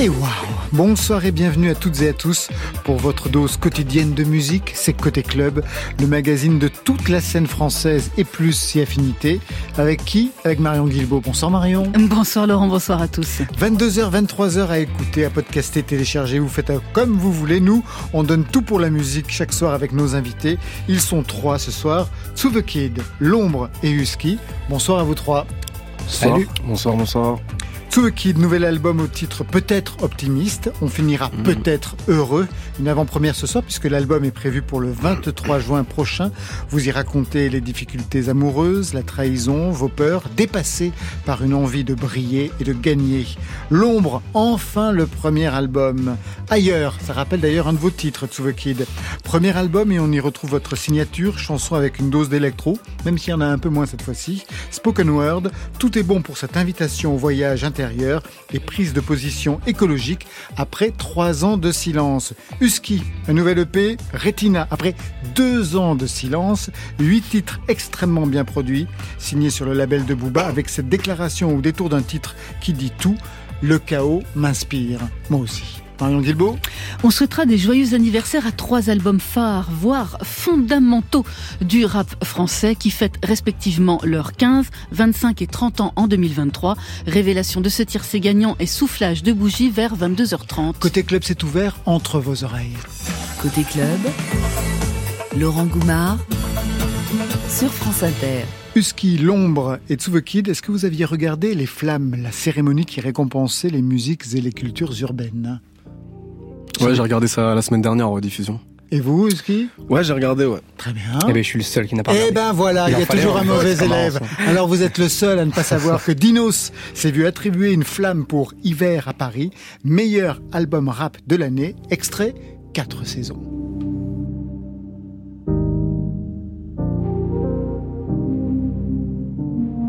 Et waouh Bonsoir et bienvenue à toutes et à tous pour votre dose quotidienne de musique, c'est Côté Club, le magazine de toute la scène française et plus si affinité. Avec qui? Avec Marion Guilbault. Bonsoir Marion. Bonsoir Laurent, bonsoir à tous. 22h, 23h à écouter, à podcaster, télécharger, vous faites comme vous voulez. Nous, on donne tout pour la musique chaque soir avec nos invités. Ils sont trois ce soir, To The Kid, L'Ombre et Husky. Bonsoir à vous trois. Salut. Bonsoir, bonsoir. Kid, nouvel album au titre peut-être optimiste. On finira Mm. peut-être heureux. Une avant-première ce soir puisque l'album est prévu pour le 23 juin prochain. Vous y racontez les difficultés amoureuses, la trahison, vos peurs, dépassés par une envie de briller et de gagner. L'ombre, enfin le premier album. Ailleurs, ça rappelle d'ailleurs un de vos titres, To the Kid. Premier album et on y retrouve votre signature, chanson avec une dose d'électro, même s'il y en a un peu moins cette fois-ci. Spoken Word, tout est bon pour cette invitation au voyage et prise de position écologique après trois ans de silence. Husky, un nouvel EP, Retina, après deux ans de silence, huit titres extrêmement bien produits, signés sur le label de Booba avec cette déclaration au détour d'un titre qui dit tout, le chaos m'inspire. Moi aussi. Marion On souhaitera des joyeux anniversaires à trois albums phares, voire fondamentaux du rap français qui fêtent respectivement leurs 15, 25 et 30 ans en 2023. Révélation de ce tiercé gagnant et soufflage de bougies vers 22h30. Côté club, c'est ouvert entre vos oreilles. Côté club, Laurent Goumard sur France Inter. Husky, L'Ombre et To The Kid, est-ce que vous aviez regardé Les Flammes, la cérémonie qui récompensait les musiques et les cultures urbaines? Ouais, j'ai regardé ça la semaine dernière en rediffusion. Et vous, Husky Ouais, j'ai regardé, ouais. Très bien. Eh ben, je suis le seul qui n'a pas Eh regardé. ben voilà, il y a toujours un mauvais élève. Alors vous êtes le seul à ne pas savoir que Dinos s'est vu attribuer une flamme pour Hiver à Paris, meilleur album rap de l'année, extrait 4 saisons.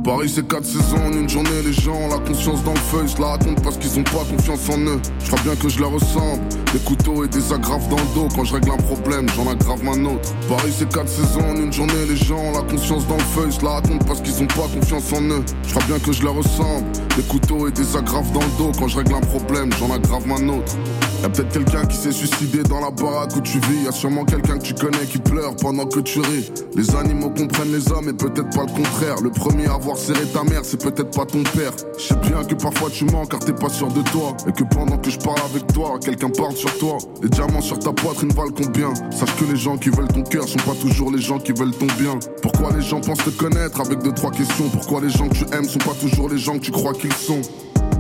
Paris c'est quatre saisons en une journée, les gens ont la conscience dans le feu, ils se la parce qu'ils ont pas confiance en eux. Je crois bien que je leur ressemble, des couteaux et des agrafes dans le dos. Quand je règle un problème, j'en aggrave un autre. Paris c'est quatre saisons en une journée, les gens ont la conscience dans le feu, ils se la racontent parce qu'ils ont pas confiance en eux. Je crois bien que je leur ressemble, des couteaux et des agrafes dans le dos. Quand je règle un problème, j'en aggrave un autre. Y'a peut-être quelqu'un qui s'est suicidé dans la baraque où tu vis. Y'a sûrement quelqu'un que tu connais qui pleure pendant que tu ris. Les animaux comprennent les hommes et peut-être pas le contraire. Le premier à avoir serré ta mère, c'est peut-être pas ton père. Je sais bien que parfois tu mens car t'es pas sûr de toi. Et que pendant que je parle avec toi, quelqu'un parle sur toi. Les diamants sur ta poitrine valent combien? Sache que les gens qui veulent ton cœur sont pas toujours les gens qui veulent ton bien. Pourquoi les gens pensent te connaître avec deux trois questions? Pourquoi les gens que tu aimes sont pas toujours les gens que tu crois qu'ils sont?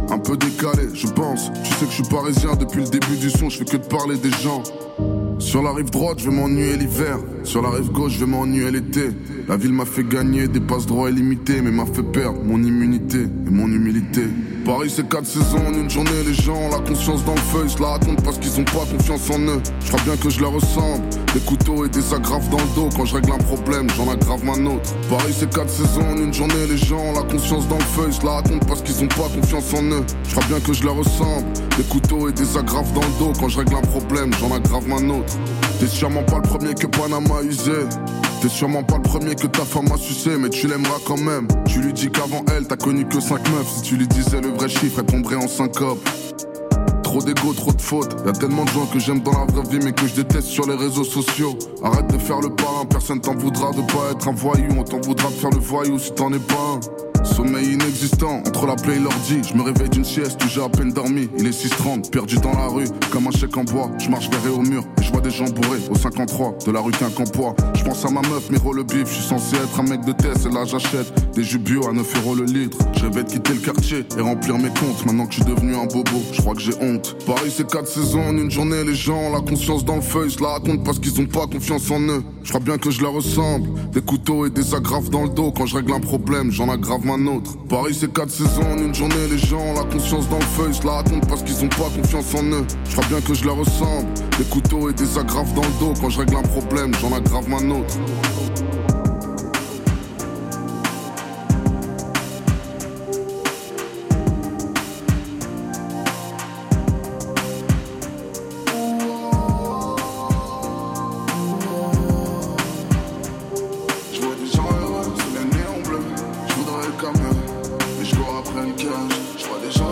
Un peu décalé, je pense. Tu sais que je suis parisien depuis le début du son, je fais que de parler des gens. Sur la rive droite, je vais m'ennuyer l'hiver. Sur la rive gauche, je vais m'ennuyer l'été. La ville m'a fait gagner des passes droits illimités, mais m'a fait perdre mon immunité et mon humilité. Paris, c'est quatre saisons en une journée. Les gens ont la conscience dans le feu, ils se la racontent parce qu'ils ont pas confiance en eux. Je crois bien que je leur ressemble. Des couteaux et des agrafes dans le dos. Quand je règle un problème, j'en aggrave un autre. Paris, c'est quatre saisons en une journée. Les gens ont la conscience dans le feu, ils se la racontent parce qu'ils ont pas confiance en eux. Je crois bien que je leur ressemble. Des couteaux et des agrafes dans le dos. Quand je règle un problème, j'en aggrave un autre. T'es sûrement pas le premier que Panama a usé. T'es sûrement pas le premier que ta femme a sucé, mais tu l'aimeras quand même. Tu lui dis qu'avant elle, t'as connu que 5 meufs. Si tu lui disais le vrai chiffre, elle tomberait en syncope. Trop d'ego, trop de fautes. Y a tellement de gens que j'aime dans la vraie vie, mais que je déteste sur les réseaux sociaux. Arrête de faire le parrain, personne t'en voudra de pas être un voyou. On t'en voudra de faire le voyou si t'en es pas un. Sommeil inexistant, entre la play et l'ordi, je me réveille d'une sieste où j'ai à peine dormi. Il est 6h30, perdu dans la rue, comme un chèque en bois. Je marche vers au mur, et je vois des gens bourrés au 53 de la rue Quincampoix. Je pense à ma meuf, Miro le bif, je suis censé être un mec de test, et là j'achète des jus à 9 euros le litre. Je vais quitter le quartier et remplir mes comptes, maintenant que je suis devenu un bobo, je crois que j'ai honte. Paris c'est 4 saisons en une journée, les gens ont la conscience dans le feu, ils se la racontent parce qu'ils ont pas confiance en eux. Je crois bien que je leur ressemble, des couteaux et des agrafes dans le dos, quand je règle un problème, j'en aggrave un autre. Paris c'est 4 saisons en une journée, les gens ont la conscience dans le feu, ils se la racontent parce qu'ils ont pas confiance en eux. Je crois bien que je leur ressemble, des couteaux et des agrafes dans le dos, quand je règle un problème, j'en aggrave un autre. je. Je des sous les des gens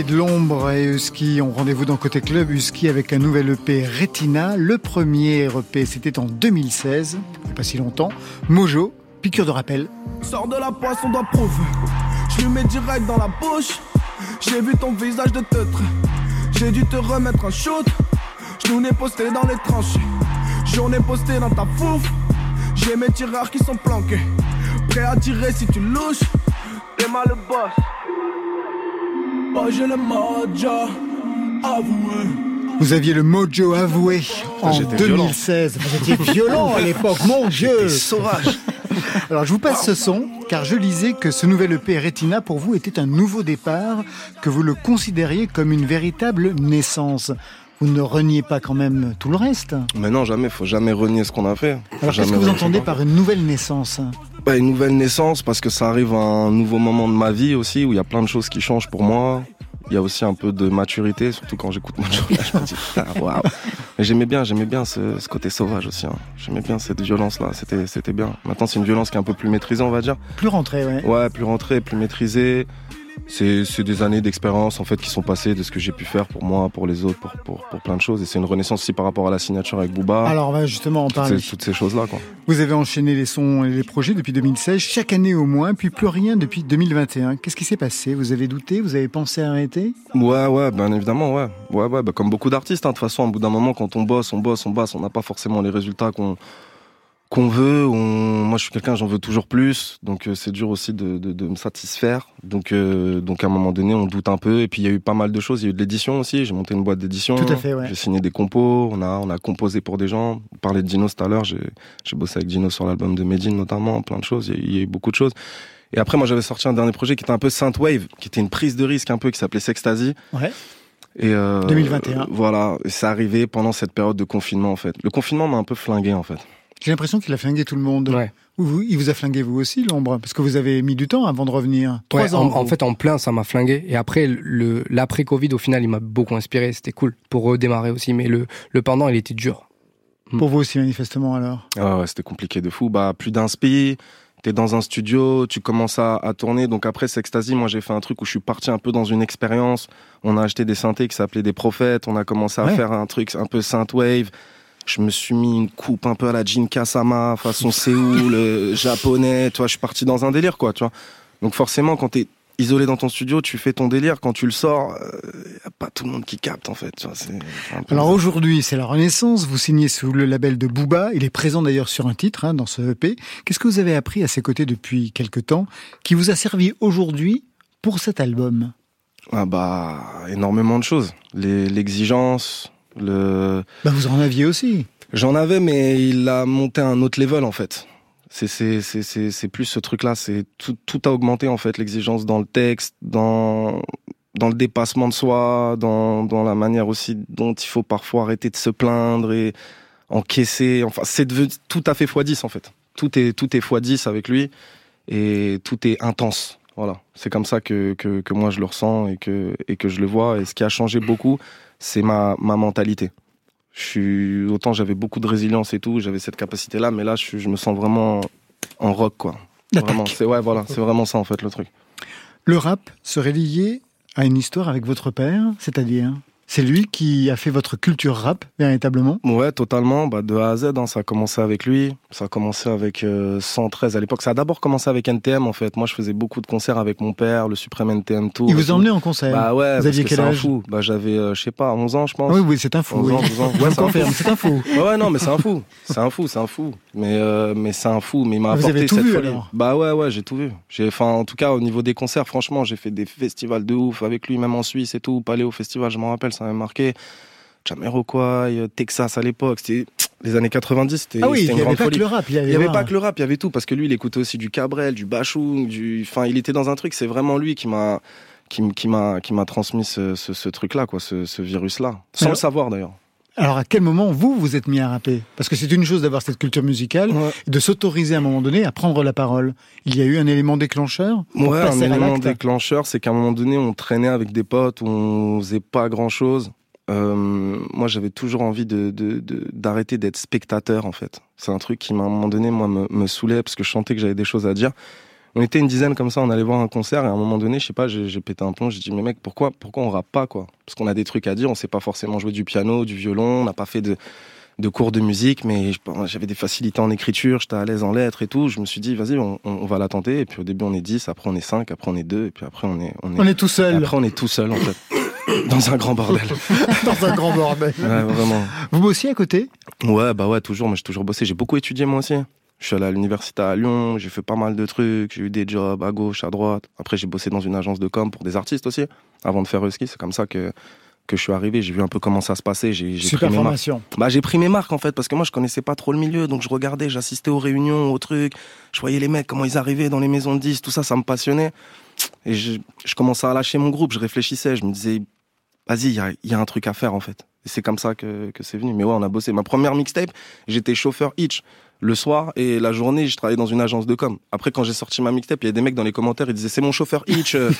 de l'ombre et Husky ont rendez-vous dans Côté Club. Husky avec un nouvel EP Retina. Le premier EP, c'était en 2016, pas si longtemps. Mojo, piqûre de rappel. Sors de la poisson d'approuve. Je lui mets direct dans la bouche. J'ai vu ton visage de teutre. J'ai dû te remettre un shoot. Je nous ai posté dans les tranchées. J'en ai posté dans ta fouf. J'ai mes tireurs qui sont planqués. Prêt à tirer si tu louches. Et mal le boss. Oh, j'ai le mojo avoué. Vous aviez le mojo avoué ah, en 2016. Vous étiez violent à l'époque, mon Dieu sauvage Alors je vous passe ce son, car je lisais que ce nouvel EP Retina pour vous était un nouveau départ, que vous le considériez comme une véritable naissance. Vous ne reniez pas quand même tout le reste? Mais non, jamais, faut jamais renier ce qu'on a fait. Alors qu'est-ce que vous entendez par une nouvelle naissance? Bah, une nouvelle naissance parce que ça arrive à un nouveau moment de ma vie aussi où il y a plein de choses qui changent pour moi. Il y a aussi un peu de maturité, surtout quand j'écoute mon je me dis, waouh. Mais j'aimais bien, j'aimais bien ce, côté sauvage aussi. Hein. J'aimais bien cette violence-là, c'était, c'était bien. Maintenant, c'est une violence qui est un peu plus maîtrisée, on va dire. Plus rentrée, ouais. Ouais, plus rentrée, plus maîtrisée c'est des années d'expérience en fait qui sont passées de ce que j'ai pu faire pour moi, pour les autres, pour, pour, pour plein de choses. Et c'est une renaissance aussi par rapport à la signature avec Booba. Alors on va justement en parler. Toutes ces, choses-là. Quoi. Vous avez enchaîné les sons et les projets depuis 2016, chaque année au moins, puis plus rien depuis 2021. Qu'est-ce qui s'est passé? Vous avez douté? Vous avez pensé arrêter? Ouais, ouais, bien évidemment, ouais. Ouais, ouais, bah, comme beaucoup d'artistes, hein. de toute façon, au bout d'un moment, quand on bosse, on bosse, on bosse, on n'a pas forcément les résultats qu'on qu'on veut. On... Moi, je suis quelqu'un, j'en veux toujours plus, donc euh, c'est dur aussi de, de, de, me satisfaire. Donc, euh, donc à un moment donné, on doute un peu. Et puis il y a eu pas mal de choses. Il y a eu de l'édition aussi. J'ai monté une boîte d'édition. Tout à fait. Ouais. J'ai signé des compos. On a on a composé pour des gens. On parlait de Dino tout à l'heure. J'ai j'ai bossé avec Dino sur l'album de Medine notamment. Plein de choses. Il y, a, eu beaucoup de choses. Et après, moi, j'avais sorti un dernier projet qui était un peu synthwave, qui était une prise de risque un peu, qui s'appelait Sextasy. Ouais. Et euh, 2021. Voilà, c'est arrivé pendant cette période de confinement en fait. Le confinement m'a un peu flingué en fait. J'ai l'impression qu'il a flingué tout le monde. Ouais. il vous a flingué vous aussi, l'ombre, parce que vous avez mis du temps avant de revenir. Trois ans. En, fait, en plein, ça m'a flingué. Et après, le l'après Covid, au final, il m'a beaucoup inspiré. C'était cool pour redémarrer aussi. Mais le le pendant, il était dur. Hmm. Pour vous aussi, manifestement, alors. Ah ouais, c'était compliqué de fou. Bah, plus d'inspi. T'es dans un studio, tu commences à, à tourner. Donc après Sextasy, moi j'ai fait un truc où je suis parti un peu dans une expérience. On a acheté des synthés qui s'appelaient des prophètes. On a commencé à faire un truc un peu synthwave je me suis mis une coupe un peu à la Jin Kasama, façon Séoul, euh, japonais, tu vois, je suis parti dans un délire, quoi, tu vois. Donc forcément, quand t'es isolé dans ton studio, tu fais ton délire. Quand tu le sors, il euh, a pas tout le monde qui capte en fait. Tu vois, Alors aujourd'hui, c'est la Renaissance. Vous signez sous le label de Booba. Il est présent d'ailleurs sur un titre hein, dans ce EP. Qu'est-ce que vous avez appris à ses côtés depuis quelque temps, qui vous a servi aujourd'hui pour cet album? Ah bah énormément de choses. L'exigence, le... Bah vous en aviez aussi. J'en avais, mais il a monté un autre level en fait. C'est c'est c'est c'est plus ce truc-là. C'est tout tout a augmenté en fait. L'exigence dans le texte, dans dans le dépassement de soi, dans dans la manière aussi dont il faut parfois arrêter de se plaindre et encaisser. Enfin, c'est devenu tout à fait x10 en fait. Tout est tout est x10 avec lui et tout est intense. Voilà, c'est comme ça que, que, que moi je le ressens et que et que je le vois. Et ce qui a changé beaucoup, c'est ma, ma mentalité. Je suis, autant j'avais beaucoup de résilience et tout, j'avais cette capacité-là, mais là, je, je, me sens vraiment en rock, quoi. Vraiment, c'est ouais, voilà, c'est vraiment ça en fait le truc. Le rap serait lié à une histoire avec votre père, c'est-à-dire? C'est lui qui a fait votre culture rap, véritablement? Ouais, totalement. Bah, de A à Z, hein, ça a commencé avec lui. Ça a commencé avec 113 euh, à l'époque. Ça a d'abord commencé avec NTM, en fait. Moi, je faisais beaucoup de concerts avec mon père, le Suprême NTM Tour. Il vous emmenait en concert Bah ouais, vous aviez quel âge? fou. Bah, j'avais, euh, je sais pas, 11 ans, je pense. Oui, oui, c'est un fou. 11 ans, 12 ans. Ouais, c'est un fou. Ouais, non, mais c'est un fou. C'est un fou, c'est un fou. Mais, euh, mais c'est un fou. Mais il m'a apporté vous avez tout cette vu, folie. Alors? Bah ouais, ouais, j'ai tout vu. Enfin, en tout cas, au niveau des concerts, franchement, j'ai fait des festivals de ouf avec lui, même en Suisse et tout. Paléo Festival, je m'en rappelle, ça m'a marqué. Jamiroquai, Texas à l'époque, c'était les années 90, c'était ah oui, une il grande avait folie. Pas que le rap, il y avait, pas que le rap, il y avait tout parce que lui il écoutait aussi du Cabrel, du Bachung, du enfin il était dans un truc, c'est vraiment lui qui m'a qui, qui m'a qui m'a transmis ce, ce, ce truc là quoi, ce, ce virus là, sans Alors, le savoir d'ailleurs. Alors à quel moment vous vous êtes mis à rapper? Parce que c'est une chose d'avoir cette culture musicale, Ouais. et de s'autoriser à un moment donné à prendre la parole. Il y a eu un élément déclencheur Ouais, un élément déclencheur, c'est qu'à un moment donné, on traînait avec des potes, on faisait pas grand chose. euh, moi j'avais toujours envie de d'arrêter d'être spectateur en fait. C'est un truc qui m'a à un moment donné moi me, me saoulait parce que je sentais que j'avais des choses à dire. On était une dizaine comme ça, on allait voir un concert et à un moment donné, je sais pas, j'ai pété un plomb, j'ai dit mais mec pourquoi pourquoi on rappe pas quoi? Parce qu'on a des trucs à dire, on sait pas forcément jouer du piano, du violon, on n'a pas fait de de cours de musique, mais j'avais des facilités en écriture, j'étais à l'aise en lettres et tout. Je me suis dit, vas-y, on, va la tenter. Et puis au début, on est 10, après on est 5, après on est 2, et puis après on est... On est, on est tout seul. Après on est tout seul, en fait. Dans un grand bordel. Dans un grand bordel. Ouais, vraiment. Vous bossiez à côté? Ouais, bah ouais, toujours. Mais j'ai toujours bossé. J'ai beaucoup étudié moi aussi. Je suis allé à l'université à Lyon, j'ai fait pas mal de trucs, j'ai eu des jobs à gauche, à droite. Après, j'ai bossé dans une agence de com pour des artistes aussi, avant de faire ski. C'est comme ça que que je suis arrivé, j'ai vu un peu comment ça se passait. J'ai pris mes marques. Bah, j'ai pris mes marques en fait parce que moi je connaissais pas trop le milieu, donc je regardais, j'assistais aux réunions, aux trucs, je voyais les mecs comment ils arrivaient dans les maisons de 10, tout ça, ça me passionnait. Et je, je commençais à lâcher mon groupe, je réfléchissais, je me disais, vas-y, il y a, y a, un truc à faire en fait. Et c'est comme ça que, que c'est venu. Mais ouais, on a bossé. Ma première mixtape, j'étais chauffeur Hitch le soir et la journée, je travaillais dans une agence de com. Après, quand j'ai sorti ma mixtape, il y a des mecs dans les commentaires, ils disaient c'est mon chauffeur Hitch. Euh,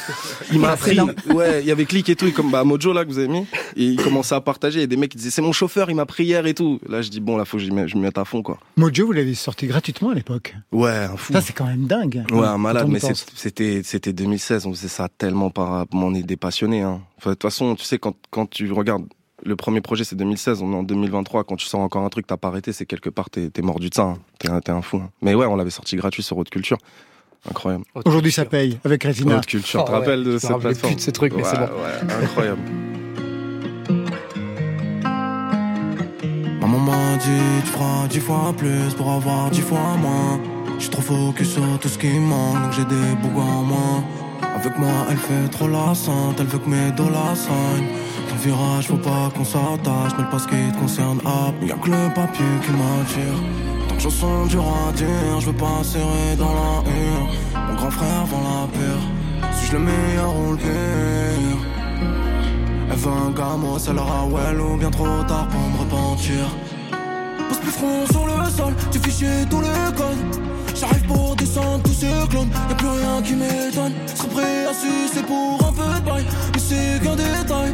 il m'a appris. Ouais, il y avait clic et tout, et comme bah Mojo là que vous avez mis, et il commençait à partager. Et des mecs qui disaient c'est mon chauffeur, il m'a pris hier et tout. Là, je dis bon, là faut que je me mette à fond quoi. Mojo, vous l'avez sorti gratuitement à l'époque. Ouais, un fou. Ça c'est quand même dingue. Ouais, un malade. Mais c'était c'était 2016, on faisait ça tellement par, on est des passionnés. Hein. de toute façon, tu sais quand quand tu regardes le premier projet c'est 2016, on est en 2023. Quand tu sors encore un truc, t'as pas arrêté, c'est quelque part t'es es de ça. Hein. T'es un, un fou. Hein. Mais ouais, on l'avait sorti gratuit sur Haute Culture. Incroyable. Aujourd'hui, ça paye avec Retina. Haute Culture, tu te oh, rappelles de cette plateforme de ces trucs, mais c'est bon. Ouais, incroyable. Ma maman dit tu feras dix fois plus pour avoir dix fois moins. Je suis trop focus sur tout ce qui manque, donc j'ai des bougs en moins. Avec moi, elle fait trop la sainte, elle veut que mes dollars saignent virage, faut pas qu'on s'attache, mais le ce qui te concerne, hop. Y'a que le papier qui m'attire. Tant que je sens dur à dire, je veux pas serrer dans la hure. Mon grand frère vend la pire. Si je le meilleur ou le pire. Elle veut un gamin, ça leur a well ou bien trop tard pour me repentir. Pose plus front sur le sol, tu fichier tous les codes. J'arrive pour descendre tous ces clones, y'a plus rien qui m'étonne. Serais prêt à sucer pour un peu de mais c'est qu'un détail.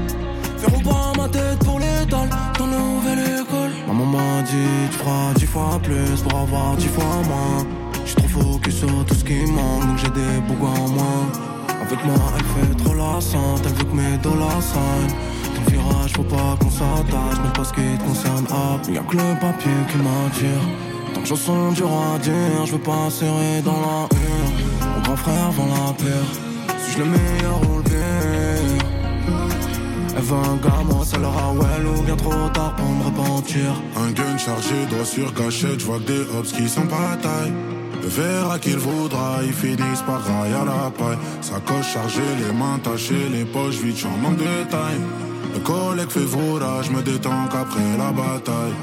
Faire pas ma tête pour l'étal dans la nouvelle école. Ma maman dit tu feras dix fois plus pour avoir dix fois moins. J'suis trop focus sur tout ce qui manque, donc j'ai des bougs en moins. Avec moi, elle fait trop la sainte, elle veut que mes dollars saignent. Ton virage, faut pas qu'on s'attache, mais pas ce qui te concerne. Hop, y'a que le papier qui m'attire. Tant que je sens dur à dire, je veux pas serrer dans la hure. Mon grand frère vend la paire. Si je le meilleur ou le. Elle veut un moi ça leur a well ou trop tard pour me repentir. Un gun chargé, doigt sur cachette, j'vois que des hops qui sont pas taille. Le verra qu'il voudra, ils finissent par railler à la paille. Sacoche chargée, les mains tachées, les poches vides, j'en manque de taille. Le collègue fait je me détends qu'après la bataille.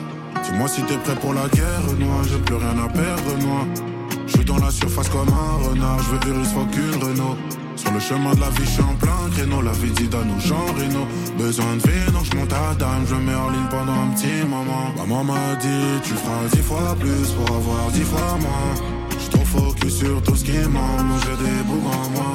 Dis-moi si t'es prêt pour la guerre, moi, j'ai plus rien à perdre, moi. Je suis dans la surface comme un renard, je veux Urus, faut qu'une Renault. Sur le chemin de la vie, je suis en plein créneau. La vie dit nos gens Reno. Besoin de vie, donc je monte à dame. Je mets en ligne pendant un petit moment. Maman m'a dit, tu feras dix fois plus pour avoir dix fois moins. J'suis trop focus sur tout ce qui manque. J'ai des bougs en moi.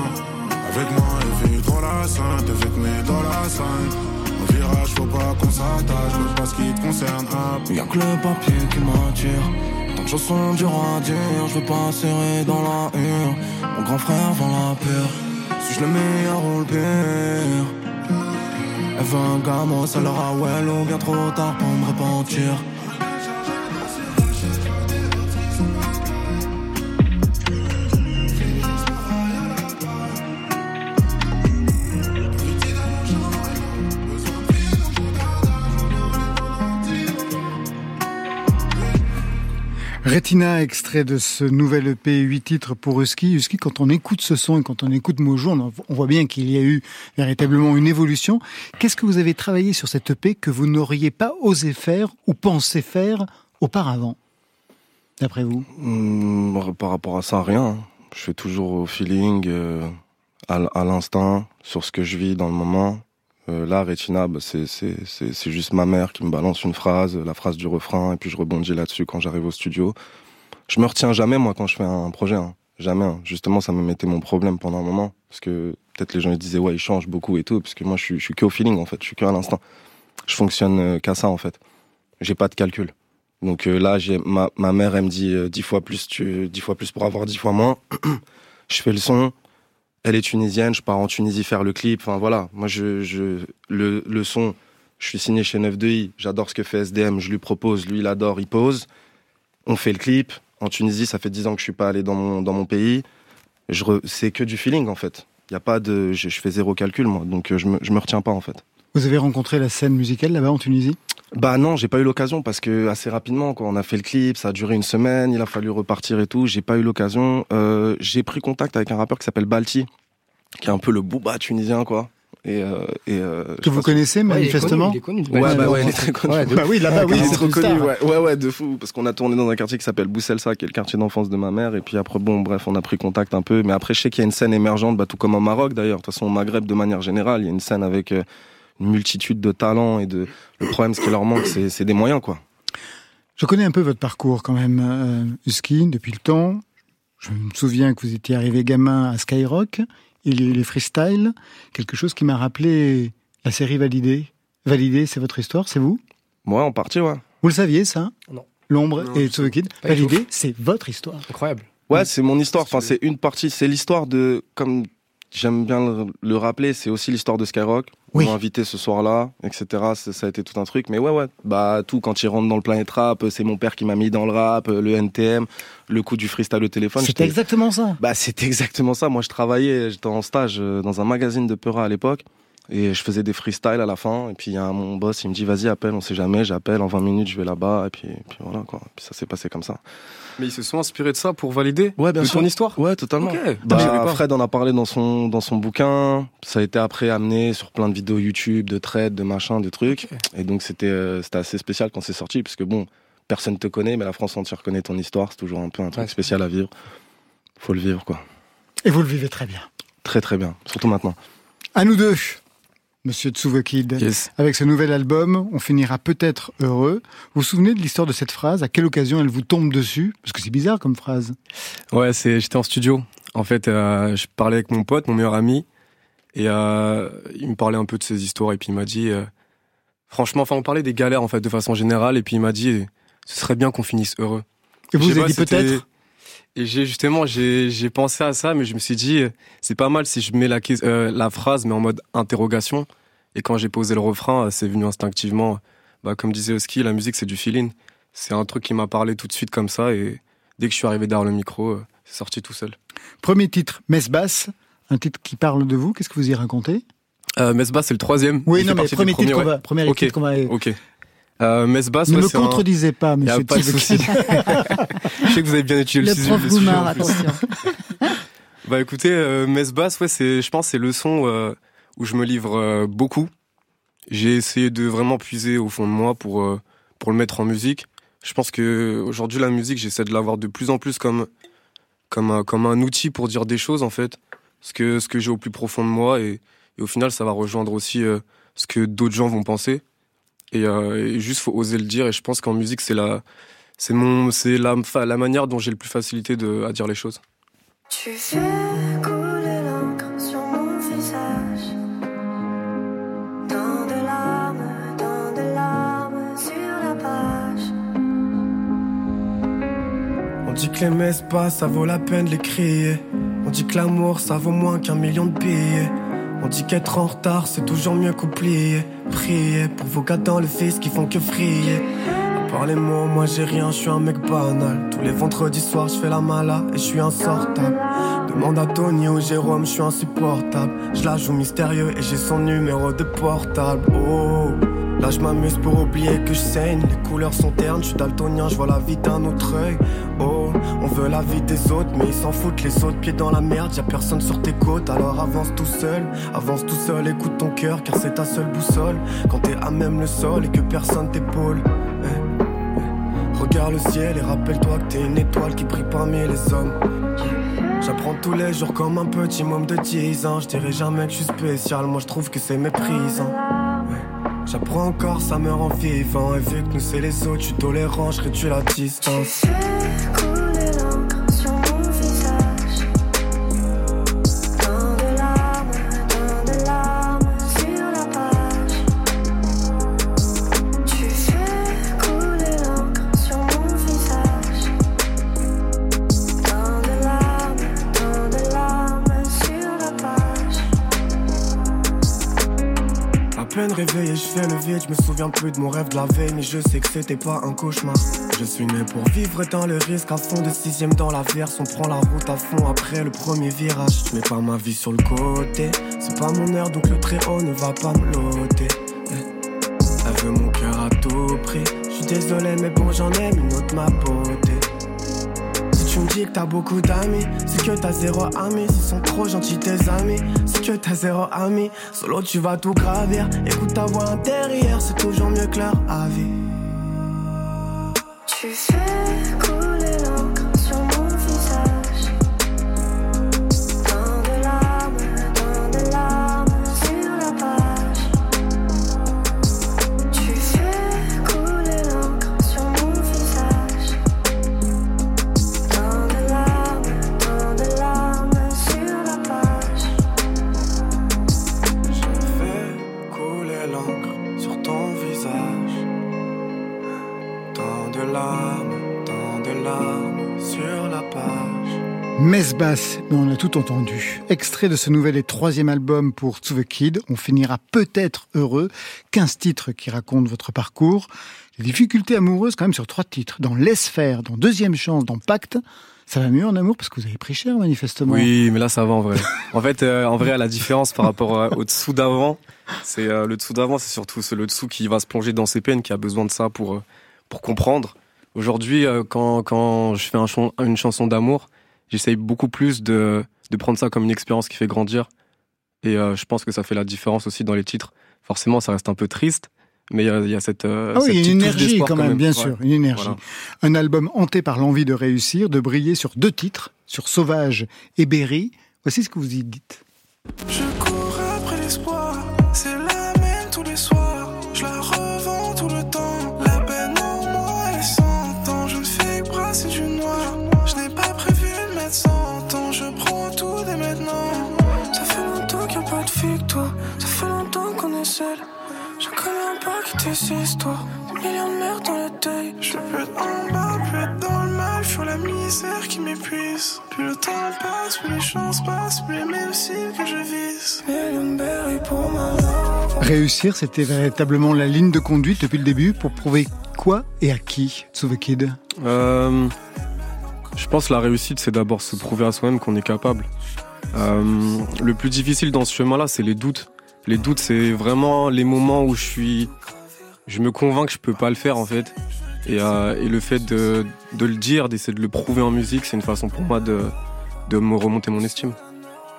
Avec moi, elle vit trop la sainte. Avec mes dans la sainte. Au virage, faut pas qu'on s'attache. Pas ce qui te concerne. Y'a que le papier qui m'attire. Sens dur à dire, je veux pas serrer dans la hure. Mon grand frère vend la peur. Suis-je le meilleur ou le pire? Elle veut un moi ça leur a well ou bien trop tard pour me repentir Retina, extrait de ce nouvel EP 8 titres pour Husky. Husky, quand on écoute ce son et quand on écoute Mojo, on voit bien qu'il y a eu véritablement une évolution. Qu'est-ce que vous avez travaillé sur cette EP que vous n'auriez pas osé faire ou pensé faire auparavant, d'après vous? Hmm, Par rapport à ça, rien. Je fais toujours au feeling, euh, à l'instinct, sur ce que je vis dans le moment. Euh, là, Retina, bah, c'est juste ma mère qui me balance une phrase, la phrase du refrain, et puis je rebondis là-dessus quand j'arrive au studio. Je me retiens jamais, moi, quand je fais un projet. Hein. Jamais. Hein. Justement, ça me mettait mon problème pendant un moment. Parce que peut-être les gens ils disaient, ouais, il change beaucoup et tout. Parce que moi, je je suis que au feeling, en fait. Je suis que à l'instant. Je fonctionne qu'à ça en fait. J'ai pas de calcul. Donc là, j'ai ma, mère, elle me dit dix fois plus, dix fois plus pour avoir dix fois moins. je fais le son. Elle est tunisienne, je pars en Tunisie faire le clip. Enfin voilà, moi je, le, son, je suis signé chez 9 j'adore ce que fait SDM, je lui propose, lui il adore, il pose. On fait le clip. En Tunisie, ça fait dix ans que je suis pas allé dans mon, dans mon pays. Je C'est que du feeling en fait. Y a pas de, je, fais zéro calcul moi, donc je me, je me retiens pas en fait. Vous avez rencontré la scène musicale là-bas en Tunisie? Bah non, j'ai pas eu l'occasion parce que assez rapidement, quand on a fait le clip, ça a duré une semaine, il a fallu repartir et tout. J'ai pas eu l'occasion. Euh, j'ai pris contact avec un rappeur qui s'appelle Balti, qui est un peu le booba tunisien, quoi. Et, euh, et euh, que vous connaissez manifestement. il est connu, Ouais, bah ouais, il est très connu. bah oui, là-bas, oui, il est trop connu. Ouais. ouais, ouais, de fou. Parce qu'on a tourné dans un quartier qui s'appelle Bousselsa, qui est le quartier d'enfance de ma mère. Et puis après, bon, bref, on a pris contact un peu. Mais après, je sais qu'il y a une scène émergente, bah, tout comme au Maroc d'ailleurs. De toute façon, au Maghreb, de manière générale, il y a une scène avec euh, multitude de talents et de. Le problème, ce qui leur manque, c'est des moyens, quoi. Je connais un peu votre parcours quand même, euh, Husky, depuis le temps. Je me souviens que vous étiez arrivé gamin à Skyrock il y a eu les freestyles, quelque chose qui m'a rappelé la série Validé. Validé, c'est votre histoire, c'est vous? Moi, en partie, ouais. Vous le saviez, ça? Non. L'ombre et The Kid. Validé, c'est votre histoire. Incroyable. Ouais, c'est mon histoire. Enfin, c'est une partie. C'est l'histoire de, comme j'aime bien le, rappeler, c'est aussi l'histoire de Skyrock. Oui. On invité ce soir-là, etc. Ça, a été tout un truc. Mais ouais, ouais, bah tout, quand il rentre dans le Planet Rap, c'est mon père qui m'a mis dans le rap, le NTM, le coup du freestyle au téléphone. C'était exactement ça. Bah c'était exactement ça. Moi, je travaillais, j'étais en stage euh, dans un magazine de Peura à l'époque. Et je faisais des freestyles à la fin. Et puis, il y a mon boss, il me dit, vas-y, appelle, on sait jamais. J'appelle, en 20 minutes, je vais là-bas. Et puis, puis voilà, quoi. Puis ça s'est passé comme ça. Mais ils se sont inspirés de ça pour valider ouais, bien de ton histoire Ouais, totalement. Bah, Fred en a parlé dans son, dans son bouquin. Ça a été après amené sur plein de vidéos YouTube, de trades, de machins, de trucs. Et donc, c'était euh, c'était assez spécial quand c'est sorti. Parce que bon, personne te connaît, mais la France entière connaît ton histoire. C'est toujours un peu un truc spécial à vivre. Faut le vivre, quoi. Et vous le vivez très bien. Très, très bien. Surtout maintenant. À nous deux. Monsieur Tsuvokid. Avec ce nouvel album, on finira peut-être heureux. Vous vous souvenez de l'histoire de cette phrase? À quelle occasion elle vous tombe dessus? Parce que c'est bizarre comme phrase. Ouais, c'est j'étais en studio. En fait, euh, je parlais avec mon pote, mon meilleur ami, et euh, il me parlait un peu de ses histoires. Et puis il m'a dit, euh, franchement, enfin, on parlait des galères en fait de façon générale. Et puis il m'a dit, ce serait bien qu'on finisse heureux. Et vous avez dit peut-être? Et j'ai justement j'ai pensé à ça, mais je me suis dit c'est pas mal si je mets la euh, la phrase mais en mode interrogation. Et quand j'ai posé le refrain, c'est venu instinctivement. Bah comme disait Oski, la musique c'est du feeling. C'est un truc qui m'a parlé tout de suite comme ça et dès que je suis arrivé derrière le micro, euh, c'est sorti tout seul. Premier titre, Messe basse, un titre qui parle de vous. Qu'est-ce que vous y racontez? Euh, Messe basse, c'est le troisième. Oui, non, mais premier titre qu'on va, premier titre qu'on va. Ok. Euh, basse, ne me contredisez pas, monsieur. pas de souci. je sais que vous avez bien étudié le, le prof Goumar, attention. bah écoutez, euh, basse, ouais, c'est, je pense, c'est le son euh, où je me livre euh, beaucoup. J'ai essayé de vraiment puiser au fond de moi pour euh, pour le mettre en musique. Je pense que aujourd'hui la musique, j'essaie de l'avoir de plus en plus comme comme un, comme un outil pour dire des choses en fait, ce que ce que j'ai au plus profond de moi et, et au final ça va rejoindre aussi ce que d'autres gens vont penser. Et, euh, et, juste faut oser le dire. Et je pense qu'en musique, c'est la, c'est mon, c'est la, la manière dont j'ai le plus facilité de, à dire les choses. Tu fais couler l'encre sur mon visage. Dans de larmes, dans de larmes sur la page. On dit que les messes passent, ça vaut la peine de les crier. On dit que l'amour, ça vaut moins qu'un million de billets. On dit qu'être en retard, c'est toujours mieux qu'oublier. Priez pour vos gars dans le fils qui font que frier. À part les mots, moi j'ai rien, je suis un mec banal. Tous les vendredis soirs, je fais la mala et je suis insortable. Demande à Tony ou Jérôme, je suis insupportable. Je la joue mystérieux et j'ai son numéro de portable. Oh. Là je m'amuse pour oublier que je saigne Les couleurs sont ternes, je suis daltonien, je vois la vie d'un autre œil Oh, on veut la vie des autres Mais ils s'en foutent, les autres pieds dans la merde. Y'a personne sur tes côtes, alors avance tout seul. Avance tout seul, écoute ton cœur Car c'est ta seule boussole. Quand t'es à même le sol et que personne t'épaule eh, eh. Regarde le ciel et rappelle-toi que t'es une étoile qui brille parmi les hommes. J'apprends tous les jours comme un petit môme de 10 ans. Je dirais jamais que je suis spécial, moi je trouve que c'est méprisant. J'apprends encore, ça me rend vivant. Et vu que nous c'est les autres, tu tolérant, je réduis la distance. Je me souviens plus de mon rêve de la veille, mais je sais que c'était pas un cauchemar. Je suis né pour vivre dans le risque, à fond de sixième dans la verse. On prend la route à fond après le premier virage. Je mets pas ma vie sur le côté, c'est pas mon heure donc le très haut ne va pas me loter. Eh. Elle veut mon cœur à tout prix. Je suis désolé, mais bon, j'en aime une autre ma beauté tu me dis que t'as beaucoup d'amis, c'est que t'as zéro ami. Ce sont trop gentils tes amis, c'est que t'as zéro ami. Solo tu vas tout gravir. Écoute ta voix intérieure, c'est toujours mieux que leur avis. Tout entendu. Extrait de ce nouvel et troisième album pour To The Kid. On finira peut-être heureux. 15 titres qui racontent votre parcours. Les difficultés amoureuses quand même sur trois titres. Dans Laisse faire, dans Deuxième chance, dans Pacte. Ça va mieux en amour parce que vous avez pris cher manifestement. Oui, mais là ça va en vrai. En fait, euh, en vrai, la différence par rapport euh, au dessous d'avant, c'est euh, le dessous d'avant, c'est surtout le dessous qui va se plonger dans ses peines, qui a besoin de ça pour pour comprendre. Aujourd'hui, quand quand je fais une chanson d'amour, j'essaye beaucoup plus de de prendre ça comme une expérience qui fait grandir. Et euh, je pense que ça fait la différence aussi dans les titres. Forcément, ça reste un peu triste, mais il y a, il y a cette, euh, Ah oui, cette il y a petite une énergie quand même, bien Ouais. sûr, une énergie. Voilà. Un album hanté par l'envie de réussir, de briller sur deux titres, sur Sauvage et Berry. Voici ce que vous y dites. Je cours après l'espoir, seul. Je connais un pas qui tes histoires. Des millions de mères dans le deuil. Je peux être en bas, plus être dans le mal. Je suis la misère qui m'épuise. Plus le temps passe, plus les chances passent, plus les mêmes cibles que je vise. Pour ma. Réussir, c'était véritablement la ligne de conduite depuis le début pour prouver quoi et à qui, To The Kid Euh, je pense que la réussite, c'est d'abord se prouver à soi-même qu'on est capable. Euh, le plus difficile dans ce chemin-là, c'est les doutes. Les doutes, c'est vraiment les moments où je suis, je me convainc que je peux pas le faire en fait. Et, euh, et le fait de, de le dire, d'essayer de le prouver en musique, c'est une façon pour moi de, de me remonter mon estime.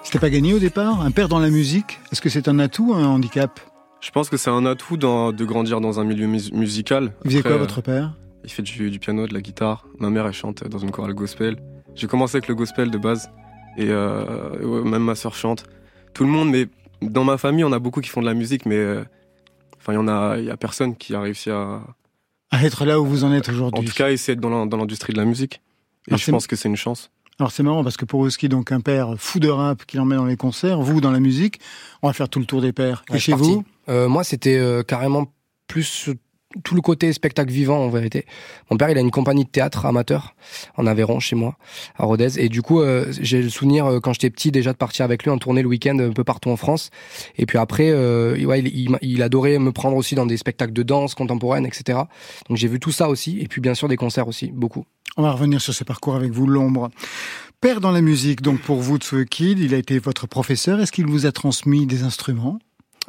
C'était pas gagné au départ? Un père dans la musique? Est-ce que c'est un atout ou un handicap? Je pense que c'est un atout dans- de grandir dans un milieu mus- musical. Il faisait quoi euh, votre père? Il fait du, du piano, de la guitare. Ma mère, elle chante dans une chorale gospel. J'ai commencé avec le gospel de base. Et euh, ouais, même ma sœur chante. Tout le monde, mais dans ma famille, on a beaucoup qui font de la musique, mais euh, enfin, il y en a, il y a personne qui a réussi à, À être là où vous en êtes en aujourd'hui. tout cas, essayer d'être dans l'in- dans l'industrie de la musique. Et Alors, je pense que c'est une chance. Alors c'est marrant parce que pour Oski, donc un père fou de rap qui l'emmène dans les concerts, vous dans la musique, on va faire tout le tour des pères. Ouais, Et chez parti. vous? Euh, Moi, c'était euh, carrément plus tout le côté spectacle vivant en vérité. Mon père, il a une compagnie de théâtre amateur en Aveyron chez moi, à Rodez. Et du coup, euh, j'ai le souvenir euh, quand j'étais petit déjà de partir avec lui en tournée le week-end un peu partout en France. Et puis après, euh, ouais, il, il, il adorait me prendre aussi dans des spectacles de danse contemporaine, etc. Donc j'ai vu tout ça aussi. Et puis bien sûr des concerts aussi, beaucoup. On va revenir sur ce parcours avec vous, l'ombre. Père dans la musique, donc pour vous, Tsue Kid, il a été votre professeur. Est-ce qu'il vous a transmis des instruments?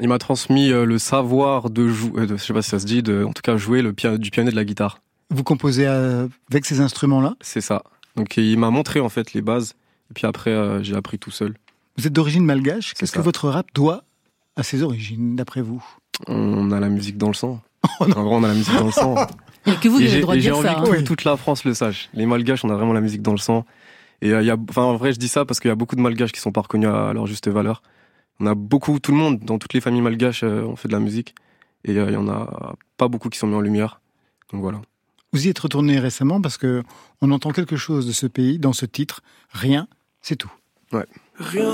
Il m'a transmis euh, le savoir de jouer, je sais pas si ça se dit, de, en tout cas jouer le pia- du piano et de la guitare. Vous composez euh, avec ces instruments-là? C'est ça. Donc il m'a montré en fait les bases. Et puis après, euh, j'ai appris tout seul. Vous êtes d'origine malgache. Qu'est-ce que votre rap doit à ses origines, d'après vous? On a la musique dans le sang. Oh non. en vrai, on a la musique dans le sang. Il n'y a que vous Et qui avez j'ai le droit de et dire envie ça. que hein. Oui. toute la France le sache. Les Malgaches, on a vraiment la musique dans le sang. Et euh, il y a, enfin, en vrai, je dis ça parce qu'il y a beaucoup de Malgaches qui sont pas reconnus à leur juste valeur. On a beaucoup, tout le monde, dans toutes les familles malgaches, euh, on fait de la musique. Et euh, il y en a pas beaucoup qui sont mis en lumière. Donc voilà. Vous y êtes retourné récemment parce que on entend quelque chose de ce pays dans ce titre. Rien, c'est tout. Rien,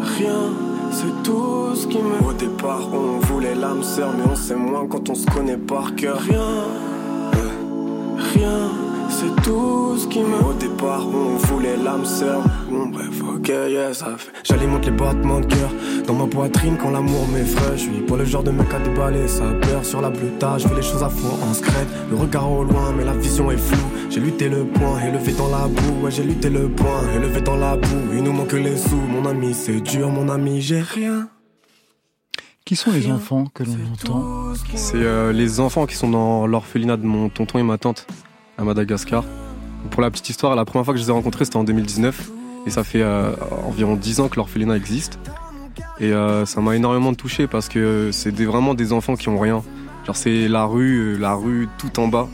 rien, c'est tout ce qui me. Au départ, on voulait l'âme sœur, mais on sait moins quand on se connaît par cœur. Rien, rien, c'est tout ce qui me. Au départ, on voulait l'âme sœur. Bon, bref, ok, yeah, ça fait. J'alimente les battements de cœur dans ma poitrine quand l'amour m'effraie. Je suis pas le genre de mec à déballer sa peur sur la bleutage. Je fais les choses à fond en secret. Le regard au loin, mais la vision est floue. J'ai lutté le point, élevé dans la boue. Ouais, j'ai lutté le point, élevé dans la boue. Il nous manque les sous, mon ami, c'est dur, mon ami, j'ai rien. Qui sont les enfants que l'on entend C'est euh, les enfants qui sont dans l'orphelinat de mon tonton et ma tante à Madagascar. Pour la petite histoire, la première fois que je les ai rencontrés, c'était en 2019. Et ça fait euh, environ 10 ans que l'orphelinat existe. Et euh, ça m'a énormément touché parce que c'est des- vraiment des enfants qui ont rien. Genre c'est la rue, euh, la rue tout en bas.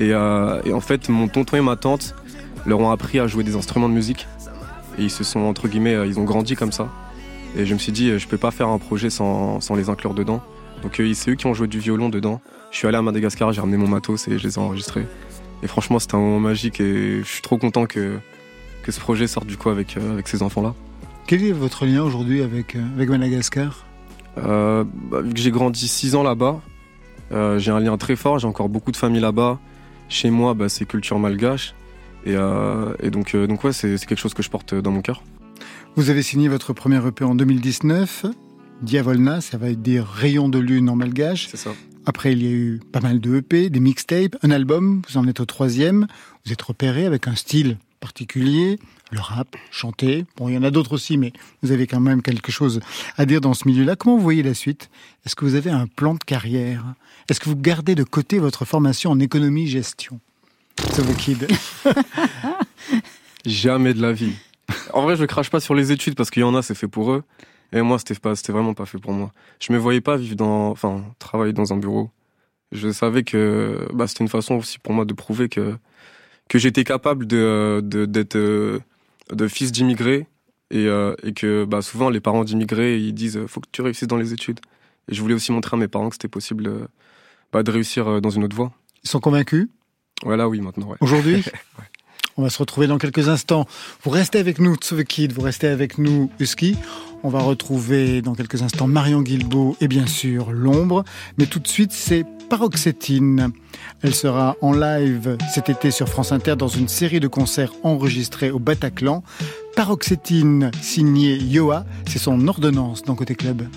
Et, en fait, mon tonton et ma tante leur ont appris à jouer des instruments de musique. Et ils se sont, entre guillemets, ils ont grandi comme ça. Et je me suis dit, je peux pas faire un projet sans, sans les inclure dedans. Donc c'est eux qui ont joué du violon dedans. Je suis allé à Madagascar, j'ai ramené mon matos et je les ai enregistrés. Et franchement, c'était un moment magique et je suis trop content que, que ce projet sorte du coup avec, euh, avec ces enfants-là. Quel est votre lien aujourd'hui avec, euh, avec Madagascar? Euh, bah, vu que j'ai grandi 6 ans là-bas, j'ai un lien très fort, j'ai encore beaucoup de familles là-bas. Chez moi, bah, c'est culture malgache. Et, et donc, donc ouais, c'est c'est quelque chose que je porte dans mon cœur. Vous avez signé votre premier EP en 2019, Diavolna, ça va dire Rayon de lune en malgache. C'est ça. Après, il y a eu pas mal de EP, des mixtapes, un album, vous en êtes au troisième. Vous êtes repéré avec un style particulier, le rap, chanter. Bon, il y en a d'autres aussi, mais vous avez quand même quelque chose à dire dans ce milieu-là. Comment vous voyez la suite? Est-ce que vous avez un plan de carrière? Est-ce que vous gardez de côté votre formation en économie-gestion Kid. Jamais de la vie. En vrai, je crache pas sur les études parce qu'il y en a, c'est fait pour eux. Et moi, c'était pas, c'était vraiment pas fait pour moi. Je me voyais pas vivre dans, enfin, travailler dans un bureau. Je savais que, bah, c'était une façon aussi pour moi de prouver que, que j'étais capable de, d'être, euh, de fils d'immigrés et, euh, et que, bah, souvent, les parents d'immigrés, ils disent, faut que tu réussisses dans les études. Et je voulais aussi montrer à mes parents que c'était possible, euh, bah, de réussir dans une autre voie. Ils sont convaincus? Voilà, oui, maintenant, ouais. aujourd'hui? On va se retrouver dans quelques instants. Vous restez avec nous, The Kid, vous restez avec nous, Husky. On va retrouver dans quelques instants Marion Guilbault et bien sûr L'Ombre. Mais tout de suite, c'est Paroxétine. Elle sera en live cet été sur France Inter dans une série de concerts enregistrés au Bataclan. Paroxétine, signée Yoa, c'est son ordonnance dans Côté Club.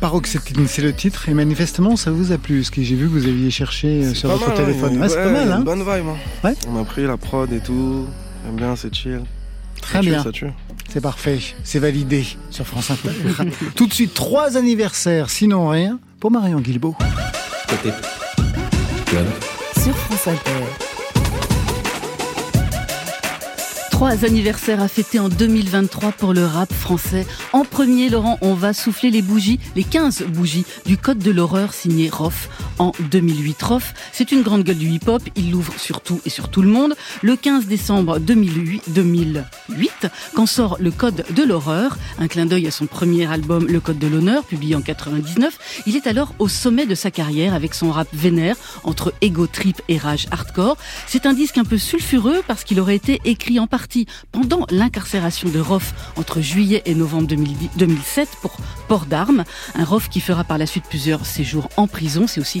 Paroxétine, c'est le titre, et manifestement ça vous a plu, ce que j'ai vu que vous aviez cherché euh, sur votre mal, hein, téléphone. Ouais, c'est pas mal, hein une bonne vibe. hein. Ouais. On a pris la prod et tout. J'aime bien, c'est chill. Très Ça tue, bien. Ça tue. C'est parfait, c'est validé sur France Inter. Tout de suite, trois anniversaires, sinon rien, pour Marion Guilbeault. Sur France Inter. Trois anniversaires à fêter en 2023 pour le rap français. En premier, Laurent, on va souffler les bougies, les 15 bougies du Code de l'horreur signé Roff en 2008. Roff, c'est une grande gueule du hip-hop, il l'ouvre sur tout et sur tout le monde. Le 15 décembre 2008, 2008 quand sort le Code de l'horreur, un clin d'œil à son premier album Le Code de l'honneur, publié en 99, il est alors au sommet de sa carrière avec son rap vénère entre ego trip et rage hardcore. C'est un disque un peu sulfureux parce qu'il aurait été écrit en partie pendant l'incarcération de Roff entre juillet et novembre 2010 2007 pour port d'armes. Un Roff qui fera par la suite plusieurs séjours en prison. C'est aussi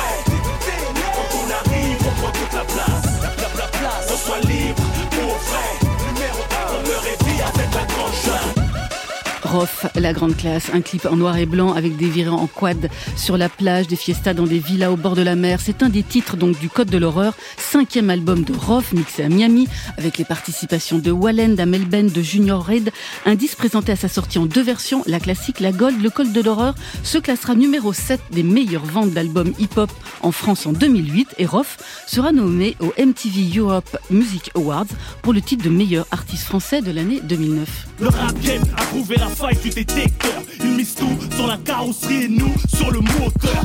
un clip en noir et blanc avec des virées en quad sur la plage, des fiestas dans des villas au bord de la mer. C'est un des titres du Code de l'horreur, cinquième album de Roff mixé à Miami avec les participations de Wallen, d'Amel Ben, de Junior Reid. Un disque présenté à sa sortie en deux versions, la classique, la gold. Le Code de l'horreur se classera numéro 7 des meilleures ventes d'albums hip-hop en France en 2008 et Roff sera nommé au MTV Europe Music Awards pour le titre de meilleur artiste français de l'année 2009. Le rap game a trouvé la faille du détecteur. Il mise tout sur la carrosserie et nous sur le moteur.